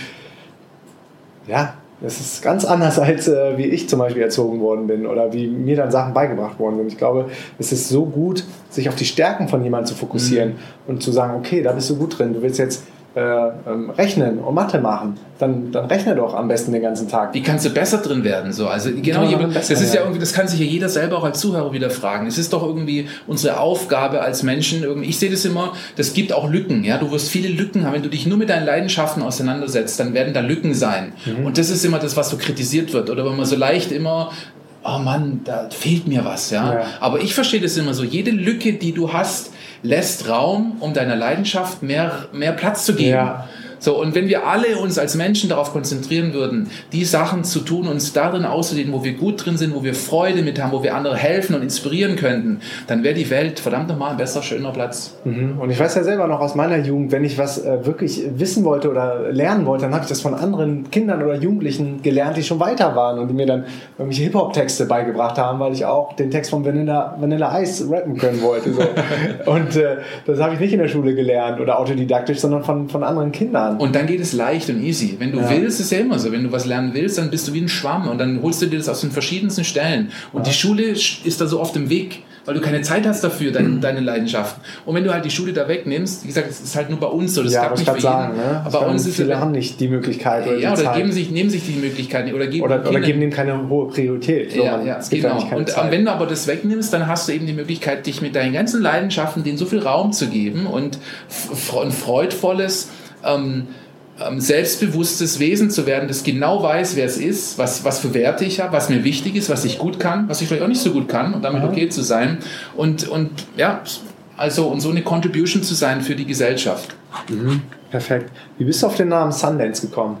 ja, das ist ganz anders, als äh, wie ich zum Beispiel erzogen worden bin oder wie mir dann Sachen beigebracht worden sind. Ich glaube, es ist so gut, sich auf die Stärken von jemandem zu fokussieren mhm. und zu sagen, okay, da bist du gut drin. Du willst jetzt ähm, rechnen und Mathe machen, dann, dann rechne doch am besten den ganzen Tag. Wie kannst du besser drin werden? So, also genau, jemand, das ist ja irgendwie, das kann sich ja jeder selber auch als Zuhörer wieder fragen. Es ist doch irgendwie unsere Aufgabe als Menschen. Irgendwie, ich sehe das immer, das gibt auch Lücken. Ja, du wirst viele Lücken haben, wenn du dich nur mit deinen Leidenschaften auseinandersetzt, dann werden da Lücken sein. Mhm. Und das ist immer das, was so kritisiert wird oder wenn man so leicht immer oh Mann, da fehlt mir was, ja? ja. Aber ich verstehe das immer so. Jede Lücke, die du hast, lässt Raum, um deiner Leidenschaft mehr, mehr Platz zu geben. Ja. So, und wenn wir alle uns als Menschen darauf konzentrieren würden, die Sachen zu tun, uns darin auszudehnen, wo wir gut drin sind, wo wir Freude mit haben, wo wir andere helfen und inspirieren könnten, dann wäre die Welt verdammt nochmal ein besser, schöner Platz. Mhm. Und ich weiß ja selber noch aus meiner Jugend, wenn ich was äh, wirklich wissen wollte oder lernen wollte, dann habe ich das von anderen Kindern oder Jugendlichen gelernt, die schon weiter waren und die mir dann irgendwelche Hip-Hop-Texte beigebracht haben, weil ich auch den Text von Vanilla, Vanilla Ice rappen können wollte. So. und äh, das habe ich nicht in der Schule gelernt oder autodidaktisch, sondern von, von anderen Kindern lernen. Und dann geht es leicht und easy. Wenn du ja. willst, ist ja immer so. Wenn du was lernen willst, dann bist du wie ein Schwamm und dann holst du dir das aus den verschiedensten Stellen. Und ja. die Schule ist da so oft im Weg weil du keine Zeit hast dafür, deine, mhm. deine Leidenschaften. Und wenn du halt die Schule da wegnimmst, wie gesagt, es ist halt nur bei uns so, das ja, nicht für sagen, jeden. Ne? Aber bei uns viele ist, haben nicht die Möglichkeit oder Ja, oder geben sich, nehmen sich die Möglichkeit oder geben, oder, oder geben dem keine hohe Priorität. So, ja, ja, genau. Und Zeit. wenn du aber das wegnimmst, dann hast du eben die Möglichkeit, dich mit deinen ganzen Leidenschaften denen so viel Raum zu geben und ein freudvolles ähm, ähm, selbstbewusstes Wesen zu werden, das genau weiß, wer es ist, was, was für Werte ich habe, was mir wichtig ist, was ich gut kann, was ich vielleicht auch nicht so gut kann und damit okay zu sein. Und, und ja, also und so eine Contribution zu sein für die Gesellschaft. Mhm, perfekt. Wie bist du auf den Namen Sundance gekommen?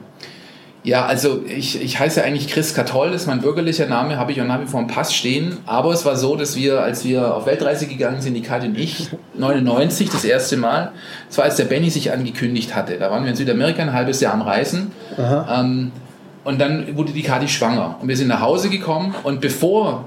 Ja, also ich, ich heiße eigentlich Chris Katoll, das ist mein bürgerlicher Name, habe ich auch nach wie vor im Pass stehen. Aber es war so, dass wir, als wir auf Weltreise gegangen sind, die Kati und ich, 99 das erste Mal, das war als der Benny sich angekündigt hatte. Da waren wir in Südamerika ein halbes Jahr am Reisen. Ähm, und dann wurde die Kati schwanger. Und wir sind nach Hause gekommen und bevor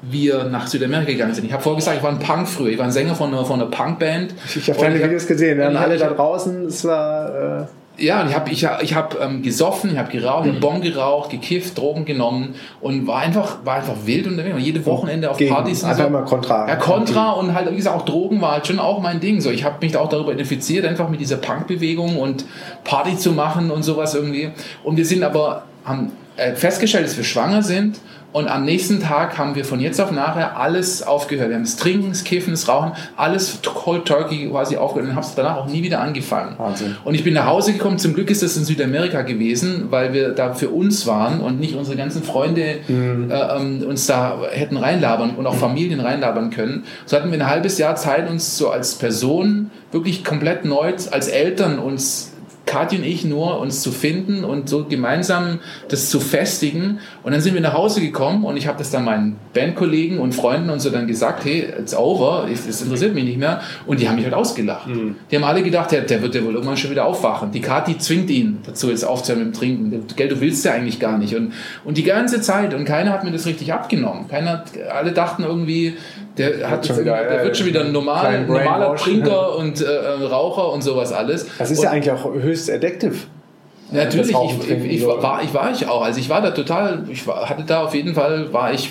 wir nach Südamerika gegangen sind. Ich habe vorher gesagt, ich war ein Punk früher. Ich war ein Sänger von einer, von einer Punkband. Ich habe deine Videos gesehen, wir haben alle da draußen. Es war... Äh ja, ich habe ich, ich hab, ähm, gesoffen, ich habe geraucht, mhm. Bon geraucht, gekifft, Drogen genommen und war einfach, war einfach wild unterwegs. Jede Wochenende auf Gegen, Partys. Einfach so. immer Kontra. Ja, Kontra und halt, wie gesagt, auch Drogen war halt schon auch mein Ding. So, ich habe mich da auch darüber identifiziert, einfach mit dieser Punkbewegung und Party zu machen und sowas irgendwie. Und wir sind aber, haben äh, festgestellt, dass wir schwanger sind und am nächsten Tag haben wir von jetzt auf nachher alles aufgehört. Wir haben das Trinken, das Kiffen, das Rauchen, alles Cold Turkey quasi aufgehört und haben es danach auch nie wieder angefangen. Wahnsinn. Und ich bin nach Hause gekommen. Zum Glück ist das in Südamerika gewesen, weil wir da für uns waren und nicht unsere ganzen Freunde mhm. äh, ähm, uns da hätten reinlabern und auch Familien reinlabern können. So hatten wir ein halbes Jahr Zeit, uns so als Person wirklich komplett neu als Eltern uns Kathi und ich nur, uns zu finden und so gemeinsam das zu festigen. Und dann sind wir nach Hause gekommen und ich habe das dann meinen Bandkollegen und Freunden und so dann gesagt, hey, it's over, das interessiert mich nicht mehr. Und die haben mich halt ausgelacht. Mhm. Die haben alle gedacht, der, der wird ja wohl irgendwann schon wieder aufwachen. Die Kathi zwingt ihn dazu, jetzt aufzuhören mit dem Trinken. Gell, du willst ja eigentlich gar nicht. Und, und die ganze Zeit, und keiner hat mir das richtig abgenommen. Keiner, alle dachten irgendwie, der, hat, wieder, der wird schon wieder ein normal, normaler Trinker und äh, Raucher und sowas alles. Das ist und, ja eigentlich auch höchst addictive. Ja, natürlich, ich, ich, ich, war, ich war ich auch. Also ich war da total, ich war, hatte da auf jeden Fall, war ich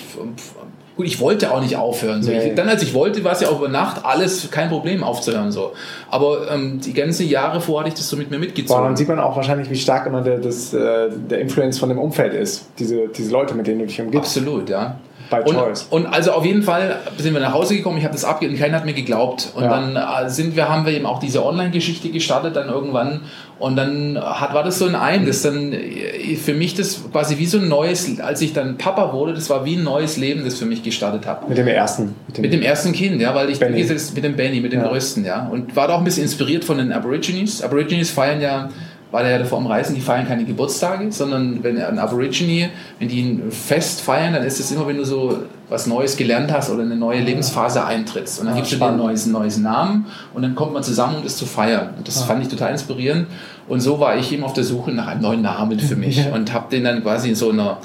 gut, ich wollte auch nicht aufhören. So. Nee. Ich, dann, als ich wollte, war es ja auch über Nacht alles kein Problem aufzuhören. So. Aber ähm, die ganzen Jahre vor hatte ich das so mit mir mitgezogen. Boah, dann sieht man auch wahrscheinlich, wie stark immer der, das, äh, der Influence von dem Umfeld ist. Diese, diese Leute, mit denen du dich umgibst. Absolut, ja. By und, choice. Und also auf jeden Fall sind wir nach Hause gekommen, ich habe das abgegeben, keiner hat mir geglaubt. Und ja. dann äh, sind wir, haben wir eben auch diese Online-Geschichte gestartet dann irgendwann. Und dann hat, war das so in einem, das dann äh, für mich das quasi wie so ein neues, als ich dann Papa wurde, das war wie ein neues Leben, das für mich gestartet habe. Mit dem ersten? Mit dem, mit dem ersten Kind, ja, weil ich, Benny. mit dem Benny, mit dem ja. größten, ja. Und war da auch ein bisschen inspiriert von den Aborigines. Aborigines feiern ja war der ja davor am Reisen, die feiern keine Geburtstage, sondern wenn ein Aborigine, wenn die ein Fest feiern, dann ist es immer, wenn du so was Neues gelernt hast oder eine neue Lebensphase eintrittst. Und dann ja, gibst du dir einen neuen, Namen und dann kommt man zusammen, um das zu feiern. Und das ja. fand ich total inspirierend. Und so war ich eben auf der Suche nach einem neuen Namen für mich und habe den dann quasi in so einer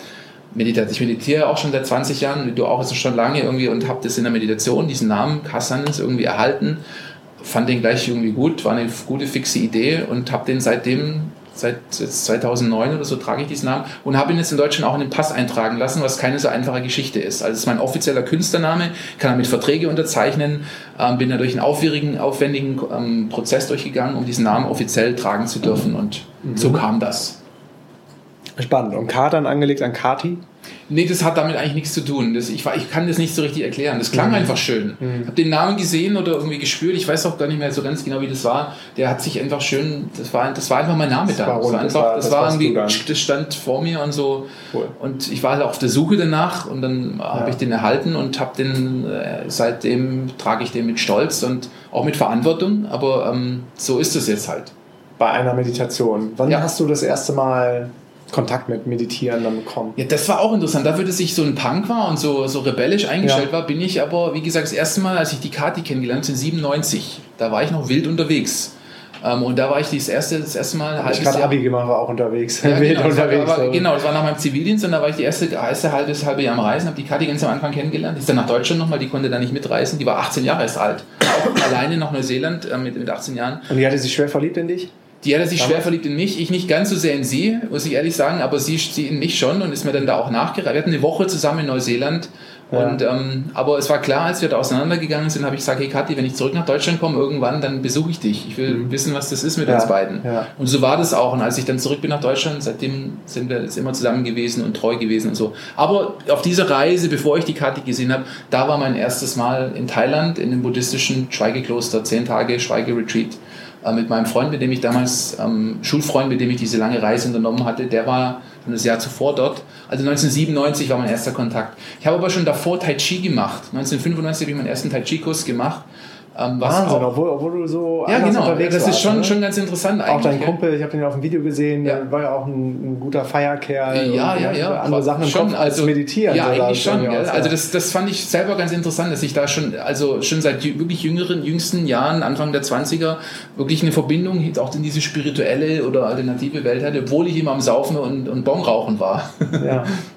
Meditation. Ich meditiere auch schon seit 20 Jahren, du auch ist schon lange irgendwie und habe das in der Meditation, diesen Namen Kassanis irgendwie erhalten fand den gleich irgendwie gut, war eine gute fixe Idee und habe den seitdem seit 2009 oder so trage ich diesen Namen und habe ihn jetzt in Deutschland auch in den Pass eintragen lassen, was keine so einfache Geschichte ist. Also es ist mein offizieller Künstlername, kann damit Verträge unterzeichnen, ähm, bin da durch einen aufwendigen, aufwendigen ähm, Prozess durchgegangen, um diesen Namen offiziell tragen zu dürfen und mhm. so kam das. Spannend. Und K dann angelegt an Kati? Nee, das hat damit eigentlich nichts zu tun. Das, ich, ich kann das nicht so richtig erklären. Das klang mhm. einfach schön. Mhm. Ich habe den Namen gesehen oder irgendwie gespürt. Ich weiß auch gar nicht mehr so ganz genau, wie das war. Der hat sich einfach schön, das war, das war einfach mein Name das da. War das war einfach, das, das war irgendwie, das stand vor mir und so. Cool. Und ich war halt auf der Suche danach und dann ja. habe ich den erhalten und habe den, äh, seitdem trage ich den mit Stolz und auch mit Verantwortung. Aber ähm, so ist es jetzt halt. Bei einer Meditation. Wann ja. hast du das erste Mal Kontakt mit Meditieren dann bekommen. Ja, das war auch interessant. Dafür, dass ich so ein Punk war und so, so rebellisch eingestellt ja. war, bin ich aber, wie gesagt, das erste Mal, als ich die Kati kennengelernt habe, 97, da war ich noch wild unterwegs. Ähm, und da war ich das erste, das erste Mal. Hab ich gerade Abi gemacht, war auch unterwegs. Ja, wild genau, unterwegs. War, aber, genau, das war nach meinem Zivildienst und da war ich die erste, erste halbes halbe Jahr am Reisen, habe die Kati ganz am Anfang kennengelernt. Ist dann nach Deutschland nochmal, die konnte da nicht mitreisen. Die war 18 Jahre erst alt. alleine nach Neuseeland äh, mit, mit 18 Jahren. Und die hatte sich schwer verliebt in dich? Die hatte sich schwer verliebt in mich, ich nicht ganz so sehr in sie, muss ich ehrlich sagen, aber sie, sie in mich schon und ist mir dann da auch nachgereiht. Wir hatten eine Woche zusammen in Neuseeland. Ja. Und, ähm, aber es war klar, als wir da auseinandergegangen sind, habe ich gesagt, hey Kathi, wenn ich zurück nach Deutschland komme, irgendwann, dann besuche ich dich. Ich will mhm. wissen, was das ist mit ja. uns beiden. Ja. Und so war das auch. Und als ich dann zurück bin nach Deutschland, seitdem sind wir jetzt immer zusammen gewesen und treu gewesen und so. Aber auf dieser Reise, bevor ich die Kathi gesehen habe, da war mein erstes Mal in Thailand, in dem buddhistischen Schweigekloster, zehn Tage Schweigeretreat äh, mit meinem Freund, mit dem ich damals, ähm, Schulfreund, mit dem ich diese lange Reise unternommen hatte, der war dann das Jahr zuvor dort. Also 1997 war mein erster Kontakt. Ich habe aber schon davor Tai Chi gemacht. 1995 habe ich meinen ersten Tai Chi-Kurs gemacht ähm, Wahnsinn, auch, obwohl, obwohl du so ja, genau. unterwegs Das ist schon, ne? schon ganz interessant eigentlich. Auch dein Kumpel, ich habe den auf dem Video gesehen, ja. war ja auch ein, ein guter Feierkerl. Ja, ja, ja. Andere Sachen im schon, Kopf also, meditieren. Ja, eigentlich schon. Aus, also das, das fand ich selber ganz interessant, dass ich da schon, also schon seit wirklich jüngeren, jüngsten Jahren, Anfang der 20er, wirklich eine Verbindung auch in diese spirituelle oder alternative Welt hatte, obwohl ich immer am Saufen und, und Bon rauchen war. Ja.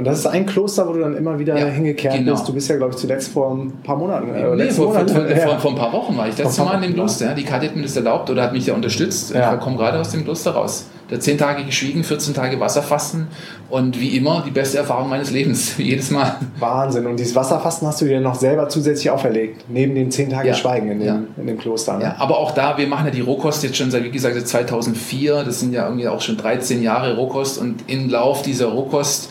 Und das ist ein Kloster, wo du dann immer wieder ja, hingekehrt genau. bist. Du bist ja, glaube ich, zuletzt vor ein paar Monaten. Äh, nee, vor, Monat, vor, vor, vor, ein paar Wochen war ich das letzte Mal in dem Kloster. Ja. Die Karte hat mir das erlaubt oder hat mich ja unterstützt. Ja. Ich komme gerade aus dem Kloster raus. Da zehn Tage geschwiegen, 14 Tage Wasserfasten und wie immer die beste Erfahrung meines Lebens. Jedes Mal. Wahnsinn. Und dieses Wasserfasten hast du dir noch selber zusätzlich auferlegt, neben den zehn Tagen ja. Schweigen in dem, ja. in dem Kloster. Ne? Ja, aber auch da, wir machen ja die Rohkost jetzt schon seit, wie gesagt, seit 2004. Das sind ja irgendwie auch schon 13 Jahre Rohkost und im Lauf dieser Rohkost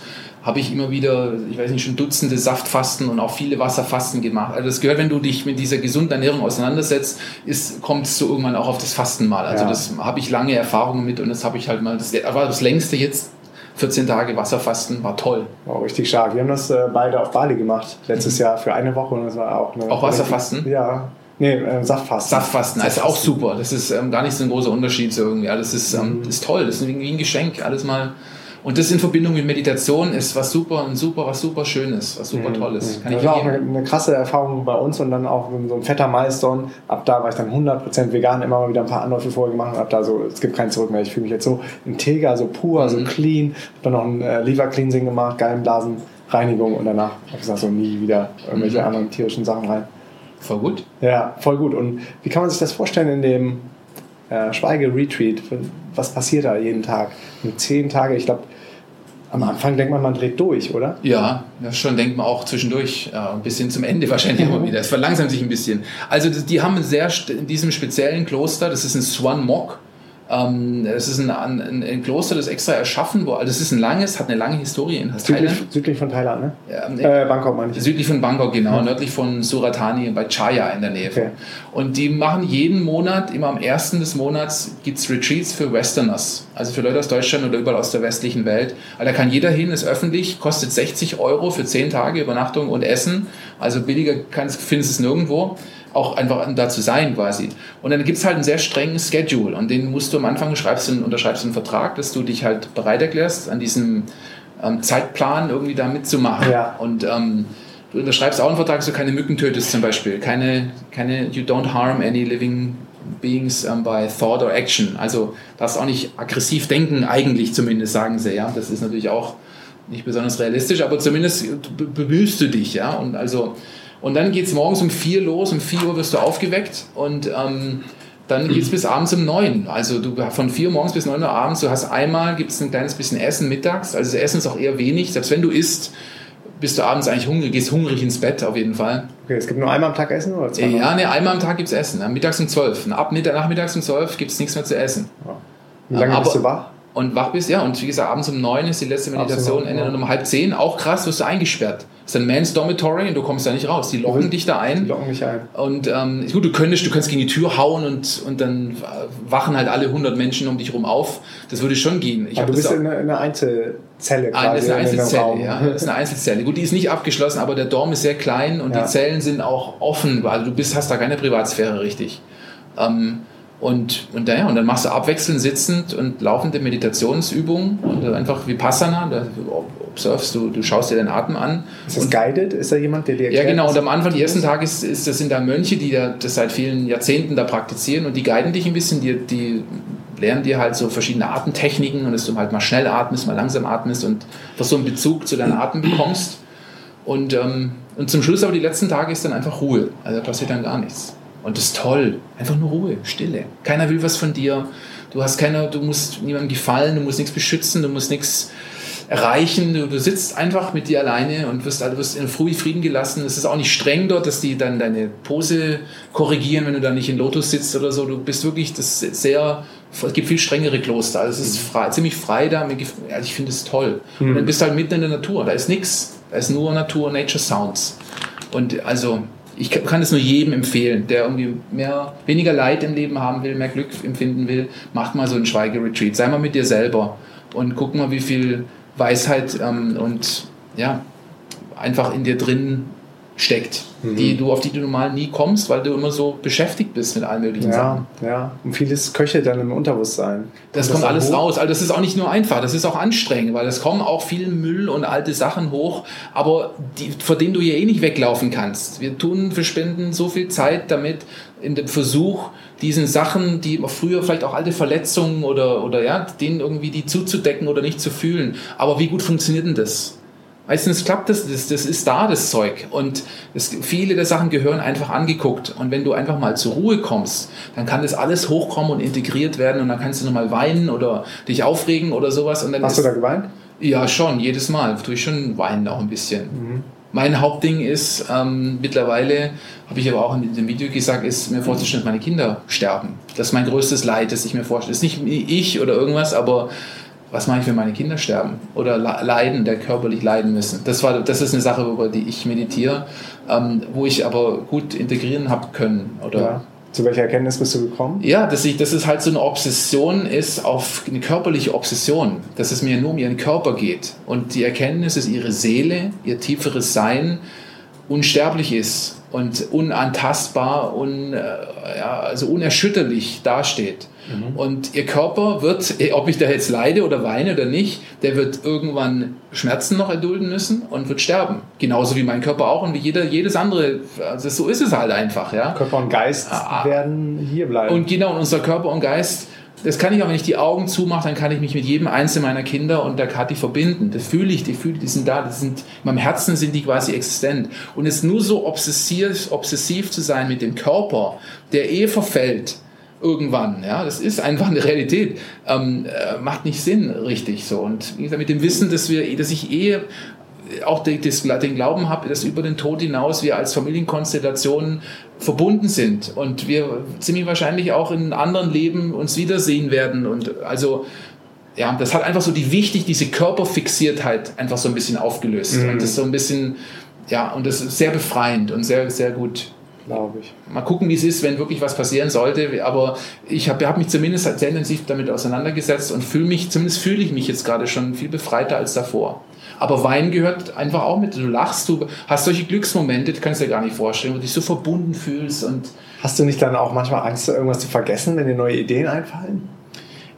habe ich immer wieder, ich weiß nicht, schon Dutzende Saftfasten und auch viele Wasserfasten gemacht. Also das gehört, wenn du dich mit dieser gesunden Ernährung auseinandersetzt, ist, kommst du irgendwann auch auf das Fasten mal. Also ja. das habe ich lange Erfahrungen mit und das habe ich halt mal, das war das längste jetzt 14 Tage Wasserfasten war toll. Wow, richtig stark. Wir haben das äh, beide auf Bali gemacht, letztes mhm. Jahr für eine Woche und das war auch eine. Auch Wasserfasten? Ja, Nee, äh, Saftfasten. Saftfasten, also auch super. Das ist ähm, gar nicht so ein großer Unterschied so irgendwie. Alles ist, ähm, ist toll, das ist wie ein Geschenk. Alles mal und das in Verbindung mit Meditation ist was super, ein super, was super Schönes, was super Tolles. Kann das war auch eine, eine, krasse Erfahrung bei uns und dann auch so ein fetter Milestone. Ab da war ich dann 100% vegan, immer mal wieder ein paar Anläufe vorher gemacht und ab da so, es gibt kein Zurück mehr. Ich fühle mich jetzt so integer, so pur, mhm. so clean. Hab dann noch ein äh, Lever Cleansing gemacht, Gallenblasenreinigung und danach habe ich gesagt, so nie wieder irgendwelche mhm. anderen tierischen Sachen rein. Voll gut. Ja, voll gut. Und wie kann man sich das vorstellen in dem äh, Schweige-Retreat? Was passiert da jeden Tag? Mit zehn Tage, ich glaube, am Anfang denkt man, man dreht durch, oder? Ja, das schon denkt man auch zwischendurch, äh, bis hin zum Ende wahrscheinlich immer wieder. Es verlangsamt sich ein bisschen. Also die haben sehr, in diesem speziellen Kloster, das ist ein Swan Mock, ähm, es ist ein, ein, ein, Kloster, das extra erschaffen wurde. Also es ist ein langes, hat eine lange Historie in Thailand. Südlich, südlich von Thailand, ne? Ja, äh, Bangkok meine ich. Südlich von Bangkok, genau. Ja. Nördlich von Suratani bei Chaya in der Nähe. Okay. Und die machen jeden Monat, immer am ersten des Monats, gibt es Retreats für Westerners. Also für Leute aus Deutschland oder überall aus der westlichen Welt. Also da kann jeder hin, ist öffentlich, kostet 60 Euro für 10 Tage Übernachtung und Essen. Also billiger findest du es nirgendwo auch einfach da zu sein quasi. Und dann gibt es halt einen sehr strengen Schedule und den musst du am Anfang, schreibst du, unterschreibst einen Vertrag, dass du dich halt bereit erklärst, an diesem ähm, Zeitplan irgendwie da mitzumachen. Ja. Und ähm, du unterschreibst auch einen Vertrag, dass du keine Mücken tötest zum Beispiel. Keine, keine you don't harm any living beings um, by thought or action. Also darfst auch nicht aggressiv denken, eigentlich zumindest, sagen sie. Ja, Das ist natürlich auch nicht besonders realistisch, aber zumindest bemühst du dich. Ja, Und also und dann geht es morgens um 4 los, um 4 Uhr wirst du aufgeweckt und ähm, dann geht es bis abends um 9. Also du von 4 Uhr morgens bis 9 Uhr abends, du hast einmal, gibt es ein kleines bisschen Essen mittags, also das Essen ist auch eher wenig, selbst wenn du isst, bist du abends eigentlich hungrig, gehst hungrig ins Bett auf jeden Fall. Okay, es gibt nur einmal am Tag Essen oder zweimal? Ja, ne, einmal am Tag gibt es Essen, mittags um 12. Ab nachmittags um 12 gibt es nichts mehr zu essen. Wie lange Aber, bist du wach? Und wach bist, ja. Und wie gesagt, abends um neun ist die letzte Meditation, Ende ja. um halb zehn. Auch krass, wirst du eingesperrt. Das ist ein Man's Dormitory und du kommst da nicht raus. Die locken mhm. dich da ein. Die locken mich ein. Und ähm, gut, du könntest, du könntest gegen die Tür hauen und, und dann wachen halt alle 100 Menschen um dich rum auf. Das würde schon gehen. Ich Aber du bist in einer Einzelzelle quasi. Ah, das ist eine Einzelzelle, ja. Das ist eine Einzelzelle. Gut, die ist nicht abgeschlossen, aber der Dorm ist sehr klein und ja. die Zellen sind auch offen. Also du bist, hast da keine Privatsphäre richtig. Ähm, und, und, ja, und dann machst du abwechselnd sitzend und laufende Meditationsübungen und einfach wie Passana, da observst du, du schaust dir den Atem an. Ist das und, guided? Ist da jemand, der dir erklärt? Ja, genau. Und am Anfang, die ersten Tage, ist, ist, das sind da Mönche, die da, das seit vielen Jahrzehnten da praktizieren und die guiden dich ein bisschen, die, die lernen dir halt so verschiedene Atemtechniken und dass du halt mal schnell atmest, mal langsam atmest und dass du einen Bezug zu deinem Atem bekommst. Und, ähm, und zum Schluss aber die letzten Tage ist dann einfach Ruhe. Also da passiert dann gar nichts. Und das ist toll. Einfach nur Ruhe, Stille. Keiner will was von dir. Du hast keiner, du musst niemandem gefallen, du musst nichts beschützen, du musst nichts erreichen. Du, du sitzt einfach mit dir alleine und wirst, also wirst in Frieden gelassen. Es ist auch nicht streng dort, dass die dann deine Pose korrigieren, wenn du da nicht in Lotus sitzt oder so. Du bist wirklich, das sehr, es gibt viel strengere Kloster. Also es ist frei, ziemlich frei da. Also ich finde es toll. Mhm. Und dann bist du halt mitten in der Natur. Da ist nichts. Da ist nur Natur, Nature Sounds. Und also ich kann es nur jedem empfehlen, der irgendwie mehr, weniger Leid im Leben haben will, mehr Glück empfinden will, macht mal so einen Schweigeretreat. Sei mal mit dir selber und guck mal, wie viel Weisheit ähm, und ja, einfach in dir drin steckt, mhm. die du, auf die du normal nie kommst, weil du immer so beschäftigt bist mit allen möglichen ja, Sachen. Ja, und vieles köchelt dann im Unterbewusstsein. Das kommt, das alles hoch? raus. Also das ist auch nicht nur einfach, das ist auch anstrengend, weil es kommen auch viel Müll und alte Sachen hoch, aber die, vor denen du ja eh nicht weglaufen kannst. Wir tun, wir spenden so viel Zeit damit in dem Versuch, diesen Sachen, die früher vielleicht auch alte Verletzungen oder, oder ja, denen irgendwie die zuzudecken oder nicht zu fühlen. Aber wie gut funktioniert denn das? Meistens klappt das, das, das ist da, das Zeug. Und das, viele der Sachen gehören einfach angeguckt. Und wenn du einfach mal zur Ruhe kommst, dann kann das alles hochkommen und integriert werden und dann kannst du nochmal weinen oder dich aufregen oder sowas. Und dann Hast ist, du da geweint? Ja, schon, jedes Mal. Tue ich schon weinen auch ein bisschen. Mhm. Mein Hauptding ist, ähm, mittlerweile, habe ich aber auch in dem Video gesagt, ist mir vorzustellen, dass meine Kinder sterben. Das ist mein größtes Leid, das ich mir vorstelle. Das ist nicht ich oder irgendwas, aber was mache ich, wenn meine Kinder sterben oder leiden, der körperlich leiden müssen. Das, war, das ist eine Sache, über die ich meditiere, ähm, wo ich aber gut integrieren habe können. Oder ja. Zu welcher Erkenntnis bist du gekommen? Ja, dass ich, dass es halt so eine Obsession ist auf eine körperliche Obsession, dass es mir nur um ihren Körper geht. Und die Erkenntnis ist ihre Seele, ihr tieferes Sein unsterblich ist und unantastbar, un, äh, ja, also unerschütterlich dasteht. Mhm. Und ihr Körper wird, ob ich da jetzt leide oder weine oder nicht, der wird irgendwann Schmerzen noch erdulden müssen und wird sterben. Genauso wie mein Körper auch und wie jeder, jedes andere. Also so ist es halt einfach. Ja? Körper und Geist ah, werden hier bleiben. Und genau, unser Körper und Geist das kann ich auch, wenn ich die Augen zumache, dann kann ich mich mit jedem einzelnen meiner Kinder und der Kathi verbinden. Das fühle ich, die fühle, die sind da, die sind, in meinem Herzen sind die quasi existent. Und es nur so obsessiv, obsessiv zu sein mit dem Körper, der eh verfällt, irgendwann, ja, das ist einfach eine Realität, ähm, äh, macht nicht Sinn, richtig so. Und wie gesagt, mit dem Wissen, dass wir, dass ich eh auch den, Glauben habe, dass über den Tod hinaus wir als Familienkonstellation verbunden sind und wir ziemlich wahrscheinlich auch in anderen Leben uns wiedersehen werden. Und also, ja, das hat einfach so die wichtig, diese Körperfixiertheit einfach so ein bisschen aufgelöst. Mhm. Und das ist so ein bisschen, ja, und das ist sehr befreiend und sehr, sehr gut. Glaube ich. Mal gucken, wie es ist, wenn wirklich was passieren sollte. Aber ich habe hab mich zumindest sehr intensiv damit auseinandergesetzt und fühle mich, zumindest fühle ich mich jetzt gerade schon viel befreiter als davor. Aber Wein gehört einfach auch mit. Du lachst, du hast solche Glücksmomente, du kannst dir gar nicht vorstellen, wo du dich so verbunden fühlst. Und hast du nicht dann auch manchmal Angst, irgendwas zu vergessen, wenn dir neue Ideen einfallen?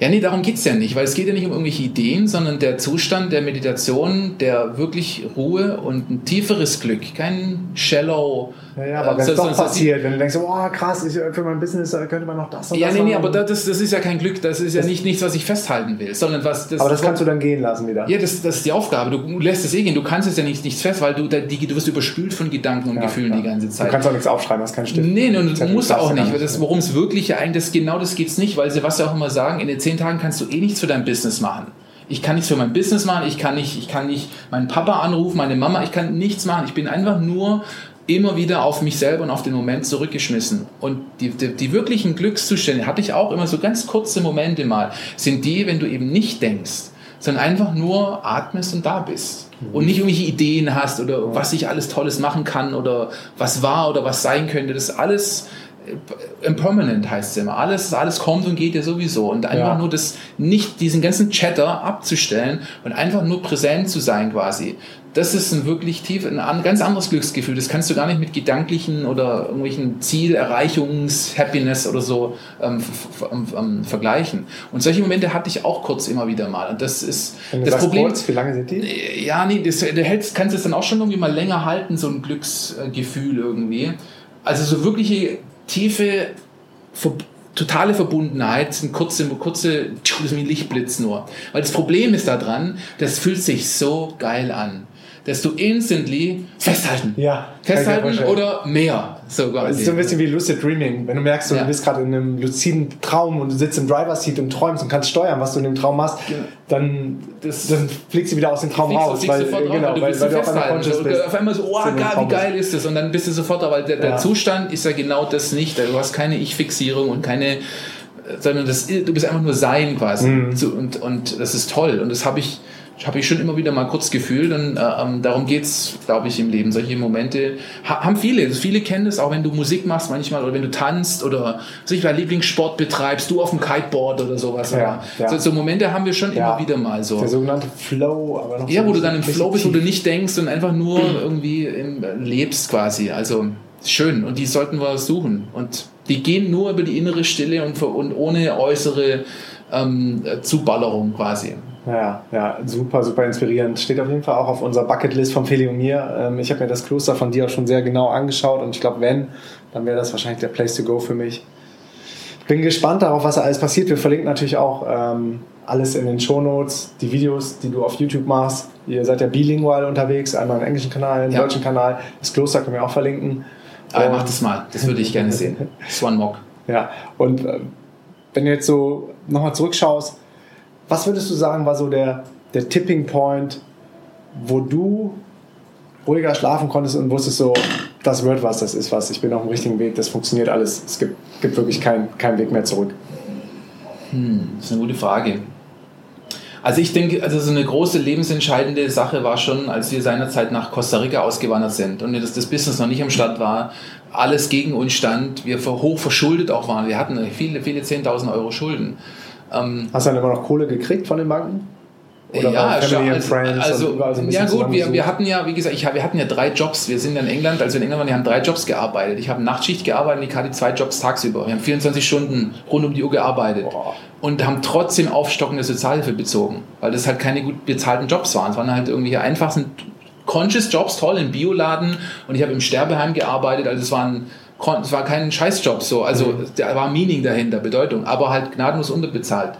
Ja, nee, darum geht es ja nicht, weil es geht ja nicht um irgendwelche Ideen, sondern der Zustand der Meditation, der wirklich Ruhe und ein tieferes Glück, kein shallow. Ja, ja aber äh, wenn es doch passiert, wenn du denkst, oh krass, ich, für mein Business könnte man noch das und ja, das Ja, nee, nee, aber das, das ist ja kein Glück, das ist ja nicht nichts, was ich festhalten will, sondern was... Das, aber das kannst du dann gehen lassen wieder. Ja, das, das ist die Aufgabe, du lässt es eh gehen, du kannst es ja nicht, nichts fest, weil du, die, du wirst überspült von Gedanken und ja, Gefühlen die ganze Zeit. Du kannst auch nichts aufschreiben, hast keinen Stift. Nee, nee du musst auch nicht, worum es wirklich eigentlich, genau das geht es nicht, weil sie was ja auch immer sagen, in den zehn Tagen kannst du eh nicht nichts für dein Business machen. Ich kann nichts für mein Business machen, ich kann nicht, ich kann nicht meinen Papa anrufen, meine Mama, ich kann nichts machen. Ich bin einfach nur immer wieder auf mich selber und auf den Moment zurückgeschmissen. Und die, die, die, wirklichen Glückszustände hatte ich auch immer so ganz kurze Momente mal, sind die, wenn du eben nicht denkst, sondern einfach nur atmest und da bist. Und nicht irgendwelche Ideen hast oder was ich alles Tolles machen kann oder was war oder was sein könnte. Das alles impermanent heißt es immer. Alles, alles kommt und geht ja sowieso. Und einfach ja. nur das, nicht diesen ganzen Chatter abzustellen und einfach nur präsent zu sein quasi. Das ist ein wirklich tief, ein ganz anderes Glücksgefühl. Das kannst du gar nicht mit gedanklichen oder irgendwelchen Zielerreichungs, Happiness oder so ähm, ähm, vergleichen. Und solche Momente hatte ich auch kurz immer wieder mal. Und das ist Wenn das Problem. Kurz, wie lange sind die? Ja, nee, das, du hältst, kannst es dann auch schon irgendwie mal länger halten, so ein Glücksgefühl irgendwie. Also so wirkliche tiefe, totale Verbundenheit, sind kurze, kurze, das ist wie ein Lichtblitz nur. Weil das Problem ist daran, das fühlt sich so geil an dass du instantly festhalten. Ja. Festhalten oder mehr. So quasi. Es ist so ein bisschen wie Lucid Dreaming. Wenn du merkst, du ja. bist gerade in einem luziden Traum und du sitzt im Driver Seat und träumst und kannst steuern, was du in dem Traum machst, ja. dann, das, dann fliegst du wieder aus dem Traum fliegst, raus. Fliegst weil, sofort genau, weil, weil, weil du auf einmal. Auf einmal so, oh, geil, wie geil ist das? Und dann bist du sofort, aber der, der ja. Zustand ist ja genau das nicht. Du hast keine Ich-Fixierung und keine sondern das, du bist einfach nur sein quasi. Mhm. Und, und das ist toll. Und das habe ich habe ich schon immer wieder mal kurz gefühlt und äh, ähm, darum geht es, glaube ich, im Leben. Solche Momente ha haben viele. Viele kennen das, auch wenn du Musik machst manchmal oder wenn du tanzt oder sich dein Lieblingssport betreibst, du auf dem Kiteboard oder sowas. Ja, ja. So, so, Momente haben wir schon ja. immer wieder mal so. Der sogenannte Flow. Aber noch ja, so wo du dann im Flow bist, wo du nicht denkst und einfach nur irgendwie im, lebst quasi. Also schön und die sollten wir suchen. Und die gehen nur über die innere Stille und, und ohne äußere ähm, Zuballerung quasi. Ja, ja, super, super inspirierend. Steht auf jeden Fall auch auf unserer Bucketlist von Feli und mir. Ähm, ich habe mir das Kloster von dir auch schon sehr genau angeschaut und ich glaube, wenn, dann wäre das wahrscheinlich der Place to go für mich. Bin gespannt darauf, was da alles passiert. Wir verlinken natürlich auch ähm, alles in den Show Notes, die Videos, die du auf YouTube machst. Ihr seid ja bilingual unterwegs, einmal im englischen Kanal, im ja. deutschen Kanal. Das Kloster können wir auch verlinken. Aber mach das mal, das würde ich gerne sehen. Swan Mock. Ja, und äh, wenn du jetzt so nochmal zurückschaust, was würdest du sagen, war so der, der Tipping Point, wo du ruhiger schlafen konntest und wusstest so, das wird was, das ist was, ich bin auf dem richtigen Weg, das funktioniert alles, es gibt, gibt wirklich keinen kein Weg mehr zurück? Hm, das ist eine gute Frage. Also ich denke, also so eine große lebensentscheidende Sache war schon, als wir seinerzeit nach Costa Rica ausgewandert sind und das, das Business noch nicht am Start war, alles gegen uns stand, wir hoch verschuldet auch waren, wir hatten viele, viele 10.000 Euro Schulden ähm, Hast du dann immer noch Kohle gekriegt von den Banken? Oder ja, bei Family and also, Friends also, ja gut, wir, wir hatten ja, wie gesagt, ich, wir hatten ja drei Jobs. Wir sind in England, als wir in England waren, wir haben drei Jobs gearbeitet. Ich habe Nachtschicht gearbeitet und ich hatte zwei Jobs tagsüber. Wir haben 24 Stunden rund um die Uhr gearbeitet Boah. und haben trotzdem aufstockende Sozialhilfe bezogen, weil das halt keine gut bezahlten Jobs waren. Es waren halt irgendwie einfach sind conscious Jobs, toll, im Bioladen und ich habe im Sterbeheim gearbeitet, also es waren kon- es war kein Scheißjob so, also Mhm. da war Meaning dahinter, Bedeutung, aber halt gnadenlos unterbezahlt.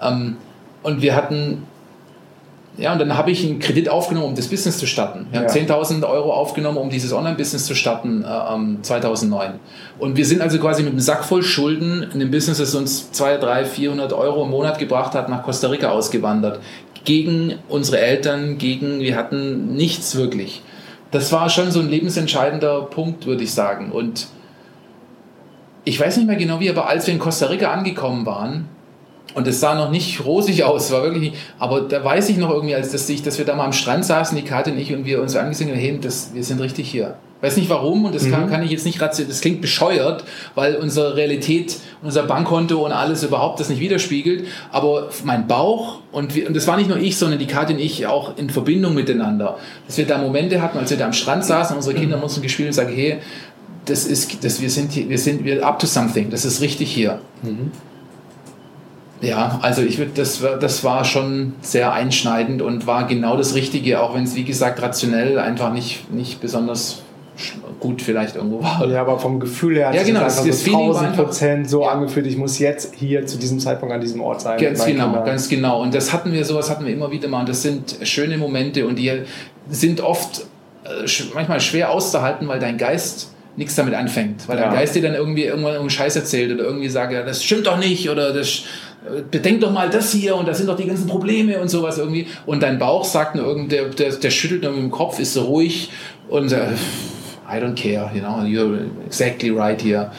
Ähm, und wir hatten ja, und dann habe ich einen Kredit aufgenommen, um das Business zu starten. Wir haben Ja. 10.000 Euro aufgenommen, um dieses Online-Business zu starten äh, ähm, 2009. Und wir sind also quasi mit einem Sack voll Schulden in dem Business, das uns 200, 300, 400 Euro im Monat gebracht hat, nach Costa Rica ausgewandert. Gegen unsere Eltern, gegen, wir hatten nichts wirklich. Das war schon so ein lebensentscheidender Punkt, würde ich sagen. Und ich weiß nicht mehr genau wie, aber als wir in Costa Rica angekommen waren, und es sah noch nicht rosig aus, war wirklich nicht, aber da weiß ich noch irgendwie, als dass, ich, dass wir da mal am Strand saßen, die Karte und ich, und wir uns angesehen haben, hey, das, wir sind richtig hier. Weiß nicht warum und das kann, kann ich jetzt nicht rational, das klingt bescheuert, weil unsere Realität, unser Bankkonto und alles überhaupt das nicht widerspiegelt, aber mein Bauch und, wir, und das war nicht nur ich, sondern die Karte und ich auch in Verbindung miteinander, dass wir da Momente hatten, als wir da am Strand saßen, unsere Kinder uns gespielt und sagen, hey, das ist, das, wir sind hier, wir sind, wir up to something, das ist richtig hier. Ja, also ich würde, das, war- das war schon sehr einschneidend und war genau das Richtige, auch wenn es wie gesagt rationell einfach nicht, nicht besonders gut vielleicht irgendwo war. Ja, aber vom Gefühl her hat Ja, genau, das das- einfach das so Feeling war 1000 einfach- Prozent so Ja. angefühlt, ich muss jetzt hier zu diesem Zeitpunkt an diesem Ort sein. Ganz genau, Kindern. ganz genau. Und das hatten wir, sowas hatten wir immer wieder mal. Und das sind schöne Momente und die sind oft äh, manchmal schwer auszuhalten, weil dein Geist nichts damit anfängt. Weil dein Ja. Geist dir dann irgendwie irgendwann irgendeinen Scheiß erzählt oder irgendwie sagt, ja, das stimmt doch nicht oder das äh, bedenk doch mal das hier und das sind doch die ganzen Probleme und sowas irgendwie. Und dein Bauch sagt nur irgend, der, der, der schüttelt nur mit dem Kopf, ist so ruhig und sagt, I don't care, you know, you're exactly right here.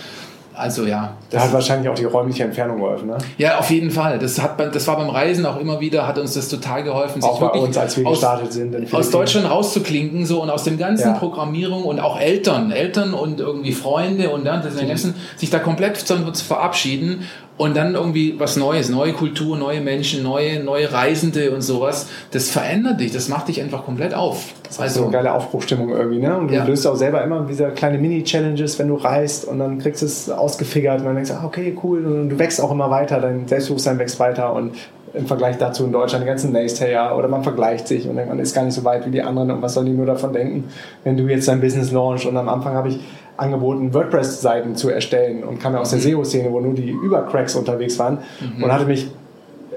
Also ja, Da hat wahrscheinlich auch die räumliche Entfernung geholfen, ne? ja, auf jeden Fall. Das, hat, das war beim Reisen auch immer wieder, hat uns das total geholfen. sich Auch bei uns, als wir aus, gestartet sind. in aus. Deutschland rauszuklinken so und aus dem ganzen Ja. Programmierung und auch Eltern, Eltern und irgendwie Freunde und dann das ganzen, sich da komplett zu verabschieden und dann irgendwie was Neues, neue Kultur, neue Menschen, neue, neue Reisende und sowas. Das verändert dich, das macht dich einfach komplett auf. so Also, eine geile Aufbruchstimmung irgendwie, ne? Und du Ja. löst auch selber immer diese kleine Mini-Challenges, wenn du reist und dann kriegst du es ausgefigert und dann denkst du, ah, okay, cool, und du wächst auch immer weiter, dein Selbstbewusstsein wächst weiter und im Vergleich dazu in Deutschland die ganzen Naysayer oder man vergleicht sich und denkt, man ist gar nicht so weit wie die anderen und was sollen die nur davon denken, wenn du jetzt dein Business launch und am Anfang habe ich angeboten, WordPress-Seiten zu erstellen und kam ja aus der SEO-Szene, wo nur die Übercracks unterwegs waren und hatte mich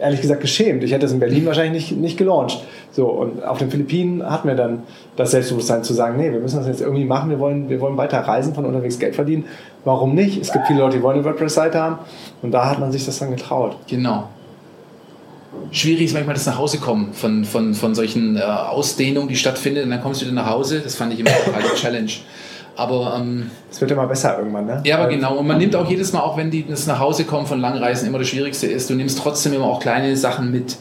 ehrlich gesagt geschämt. Ich hätte es in Berlin wahrscheinlich nicht, nicht gelauncht. So, und auf den Philippinen hatten wir dann das Selbstbewusstsein zu sagen, nee, wir müssen das jetzt irgendwie machen, wir wollen, wir wollen weiter reisen, von unterwegs Geld verdienen. Warum nicht? Es gibt viele Leute, die wollen eine WordPress-Seite haben und da hat man sich das dann getraut. Genau. Schwierig ist manchmal das nach Hause kommen von, von, von solchen äh, Ausdehnungen, die stattfinden und dann kommst du wieder nach Hause. Das fand ich immer auch eine Challenge. Aber ähm, Es wird immer besser irgendwann, ne? ja, aber genau. Und man nimmt auch jedes Mal, auch wenn die das nach Hause kommen von Langreisen, immer das Schwierigste ist, du nimmst trotzdem immer auch kleine Sachen mit.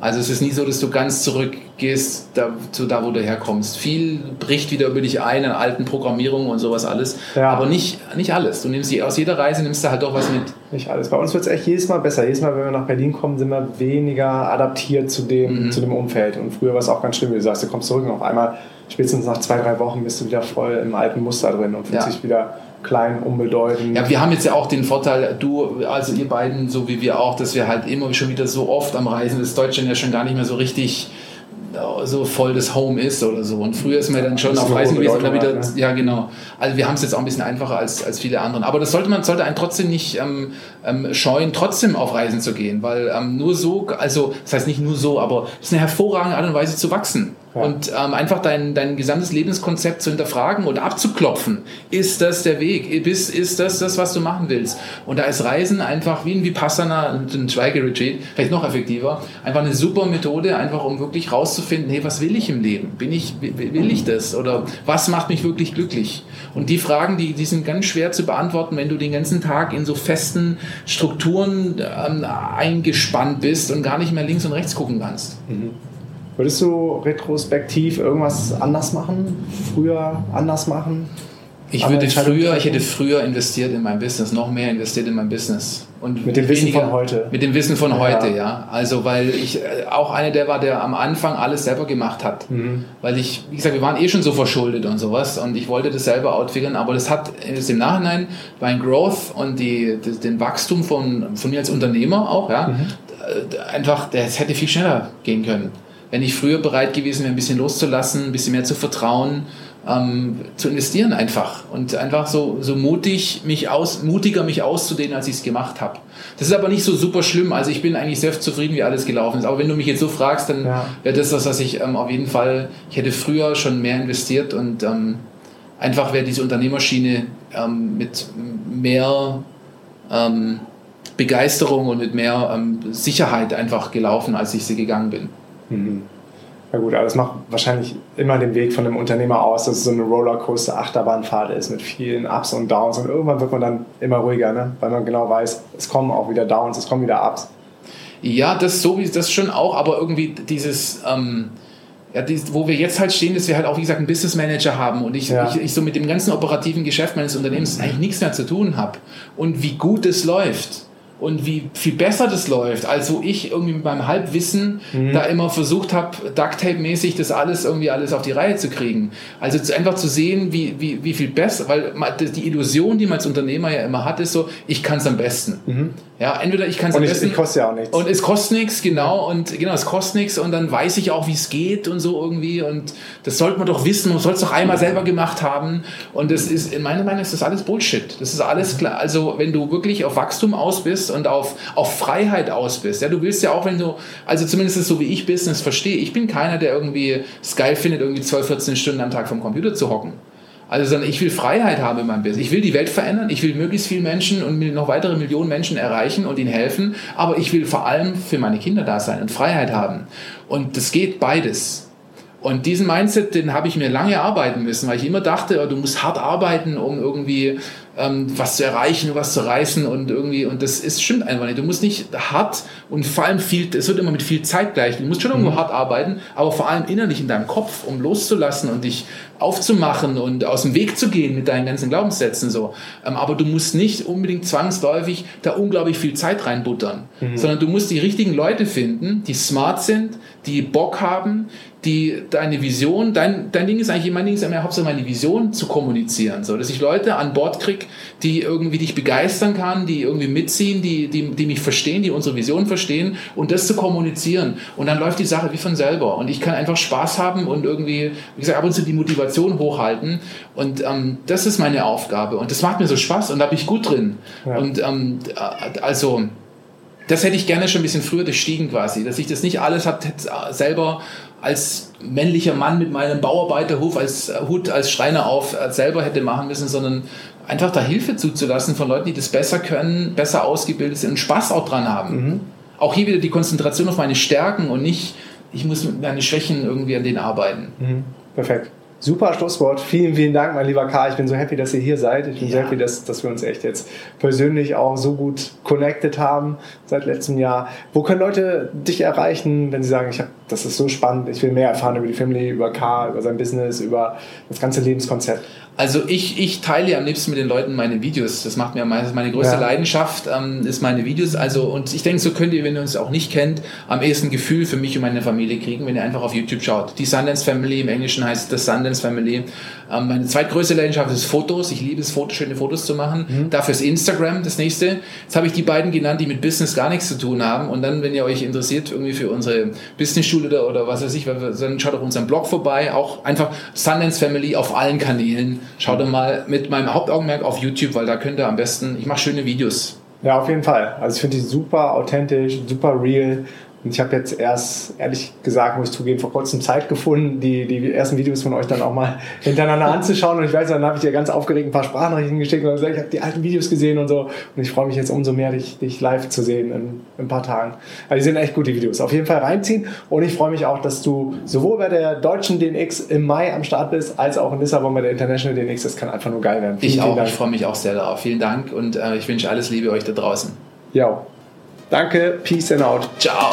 Also es ist nie so, dass du ganz zurückgehst da, zu da, wo du herkommst. Viel bricht wieder über dich ein an alten Programmierungen und sowas alles. Ja. Aber nicht, nicht alles. Du nimmst die, aus jeder Reise nimmst du halt doch was mit. Nicht alles. Bei uns wird es echt jedes Mal besser. Jedes Mal, wenn wir nach Berlin kommen, sind wir weniger adaptiert zu dem, Mhm. zu dem Umfeld. Und früher war es auch ganz schlimm, wie du sagst, du kommst zurück und auf einmal, spätestens nach zwei, drei Wochen, bist du wieder voll im alten Muster drin und fühlst Ja. dich wieder klein, unbedeutend. Ja, wir haben jetzt ja auch den Vorteil, du, also ihr beiden, so wie wir auch, dass wir halt immer schon wieder so oft am Reisen, dass Deutschland ja schon gar nicht mehr so richtig äh, so voll das Home ist oder so. Und früher ist man dann schon ist auf Reisen gewesen und dann wieder, hat, ja genau. Also wir haben es jetzt auch ein bisschen einfacher als, als viele anderen. Aber das sollte man, sollte einen trotzdem nicht ähm, ähm, scheuen, trotzdem auf Reisen zu gehen, weil ähm, nur so, also das heißt nicht nur so, aber es ist eine hervorragende Art und Weise zu wachsen. Ja. Und ähm, einfach dein, dein gesamtes Lebenskonzept zu hinterfragen und abzuklopfen. Ist das der Weg? Ist, ist das das, was du machen willst? Und da ist Reisen einfach wie ein Vipassana ein Schweigeretreat, vielleicht noch effektiver, einfach eine super Methode, einfach um wirklich rauszufinden, hey, was will ich im Leben? Bin ich, will ich das? Oder was macht mich wirklich glücklich? Und die Fragen, die, die sind ganz schwer zu beantworten, wenn du den ganzen Tag in so festen Strukturen ähm, eingespannt bist und gar nicht mehr links und rechts gucken kannst. Würdest du retrospektiv irgendwas anders machen? Früher anders machen? Ich würde früher, ich hätte früher investiert in mein Business, noch mehr investiert in mein Business. Und mit dem Wissen weniger, von heute. Mit dem Wissen von ja. heute, ja. Also weil ich äh, auch einer der war, der am Anfang alles selber gemacht hat. Mhm. Weil ich, wie gesagt, wir waren eh schon so verschuldet und sowas und ich wollte das selber outfigern, aber das hat ist im Nachhinein mein Growth und die, die, den Wachstum von, von mir als Unternehmer auch, ja, mhm. Äh, einfach, das hätte viel schneller gehen können. Wenn ich früher bereit gewesen wäre, ein bisschen loszulassen, ein bisschen mehr zu vertrauen, ähm, zu investieren einfach und einfach so, so mutig mich aus, mutiger mich auszudehnen, als ich es gemacht habe. Das ist aber nicht so super schlimm. Also ich bin eigentlich sehr zufrieden, wie alles gelaufen ist. Aber wenn du mich jetzt so fragst, dann ja. wäre das das, was ich ähm, auf jeden Fall, ich hätte früher schon mehr investiert und ähm, einfach wäre diese Unternehmerschiene ähm, mit mehr ähm, Begeisterung und mit mehr ähm, Sicherheit einfach gelaufen, als ich sie gegangen bin. Mhm. Ja gut, aber das macht wahrscheinlich immer den Weg von einem Unternehmer aus, dass es so eine Rollercoaster-Achterbahnfahrt ist mit vielen Ups und Downs und irgendwann wird man dann immer ruhiger, ne? weil man genau weiß, es kommen auch wieder Downs, es kommen wieder Ups. Ja, das so wie das schon auch, aber irgendwie dieses ähm, ja, die, wo wir jetzt halt stehen, dass wir halt auch, wie gesagt, einen Business Manager haben und ich, ja. ich, ich, so mit dem ganzen operativen Geschäft meines Unternehmens eigentlich nichts mehr zu tun habe und wie gut es läuft und wie viel besser das läuft, als wo ich irgendwie mit meinem Halbwissen mhm. da immer versucht habe, Ducktape-mäßig das alles irgendwie alles auf die Reihe zu kriegen. Also einfach zu sehen, wie, wie, wie viel besser, weil die Illusion, die man als Unternehmer ja immer hat, ist so, ich kann es am besten. Mhm. Ja, entweder ich kann es am besten. Und es kostet ja auch nichts. Und es kostet nichts, genau. Und genau, es kostet nichts und dann weiß ich auch, wie es geht und so irgendwie. Und das sollte man doch wissen, man soll es doch einmal selber gemacht haben. Und das ist, in meiner Meinung ist das alles Bullshit. Das ist alles klar. Also, wenn du wirklich auf Wachstum aus bist und auf, auf Freiheit aus bist. Ja, du willst ja auch, wenn du, also zumindest so wie ich Business verstehe, ich bin keiner, der irgendwie es geil findet, irgendwie 12, 14 Stunden am Tag vom Computer zu hocken. Also, sondern ich will Freiheit haben in meinem Business. Ich will die Welt verändern. Ich will möglichst viele Menschen und noch weitere Millionen Menschen erreichen und ihnen helfen. Aber ich will vor allem für meine Kinder da sein und Freiheit haben. Und das geht beides. Und diesen Mindset, den habe ich mir lange erarbeiten müssen, weil ich immer dachte, du musst hart arbeiten, um irgendwie ähm, was zu erreichen, was zu reißen und irgendwie, und das ist, stimmt einfach nicht. Du musst nicht hart und vor allem viel, es wird immer mit viel Zeit gleich. Du musst schon irgendwo mhm. hart arbeiten, aber vor allem innerlich in deinem Kopf, um loszulassen und dich aufzumachen und aus dem Weg zu gehen mit deinen ganzen Glaubenssätzen so. Ähm, aber du musst nicht unbedingt zwangsläufig da unglaublich viel Zeit reinbuttern, mhm. sondern du musst die richtigen Leute finden, die smart sind, die Bock haben, die deine Vision, dein, dein Ding ist eigentlich, mein Ding ist immer hauptsächlich meine Vision zu kommunizieren, so dass ich Leute an Bord kriege, die irgendwie dich begeistern kann, die irgendwie mitziehen, die, die, die mich verstehen, die unsere Vision verstehen und das zu kommunizieren. Und dann läuft die Sache wie von selber. Und ich kann einfach Spaß haben und irgendwie, wie gesagt, ab und zu die Motivation hochhalten. Und ähm, das ist meine Aufgabe. Und das macht mir so Spaß und da bin ich gut drin. Ja. Und ähm, also das hätte ich gerne schon ein bisschen früher durchstiegen quasi, dass ich das nicht alles hat, selber als männlicher Mann mit meinem Bauarbeiterhut als Hut als Schreiner auf selber hätte machen müssen, sondern einfach da Hilfe zuzulassen von Leuten, die das besser können, besser ausgebildet sind und Spaß auch dran haben. Mhm. Auch hier wieder die Konzentration auf meine Stärken und nicht, ich muss mit meinen Schwächen irgendwie an denen arbeiten. Mhm. Perfekt. Super Schlusswort. Vielen, vielen Dank, mein lieber Karl. Ich bin so happy, dass ihr hier seid. Ich bin ja. so happy, dass, dass wir uns echt jetzt persönlich auch so gut connected haben seit letztem Jahr. Wo können Leute dich erreichen, wenn sie sagen, ich hab, das ist so spannend, ich will mehr erfahren über die Family, über Karl, über sein Business, über das ganze Lebenskonzept? Also ich, ich teile am liebsten mit den Leuten meine Videos. Das macht mir meistens meine größte ja. Leidenschaft, ähm, ist meine Videos. Also und ich denke, so könnt ihr, wenn ihr uns auch nicht kennt, am ehesten Gefühl für mich und meine Familie kriegen, wenn ihr einfach auf YouTube schaut. Die Sundance Family, im Englischen heißt das Sundance Family. Ähm, meine zweitgrößte Leidenschaft ist Fotos. Ich liebe es, Fotos, schöne Fotos zu machen. Mhm. Dafür ist Instagram das nächste. Jetzt habe ich die beiden genannt, die mit Business gar nichts zu tun haben. Und dann, wenn ihr euch interessiert, irgendwie für unsere Businessschule oder, oder was weiß ich, dann schaut auf unserem Blog vorbei. Auch einfach Sundance Family auf allen Kanälen Schaut doch mal mit meinem Hauptaugenmerk auf YouTube, weil da könnt ihr am besten, ich mache schöne Videos. Ja, auf jeden Fall. Also ich finde die super authentisch, super real. Und ich habe jetzt erst, ehrlich gesagt, muss ich zugeben, vor kurzem Zeit gefunden, die, die ersten Videos von euch dann auch mal hintereinander anzuschauen. Und ich weiß, dann habe ich dir ganz aufgeregt ein paar Sprachnachrichten geschickt und gesagt, ich habe die alten Videos gesehen und so. Und ich freue mich jetzt umso mehr, dich, dich live zu sehen in, in, ein paar Tagen. Also die sind echt gut, die Videos. Auf jeden Fall reinziehen. Und ich freue mich auch, dass du sowohl bei der deutschen DNX im Mai am Start bist, als auch in Lissabon bei der International DNX. Das kann einfach nur geil werden. Vielen, ich auch. Ich freue mich auch sehr darauf. Vielen Dank und äh, ich wünsche alles Liebe euch da draußen. Ja. Danke, Peace and out. Ciao.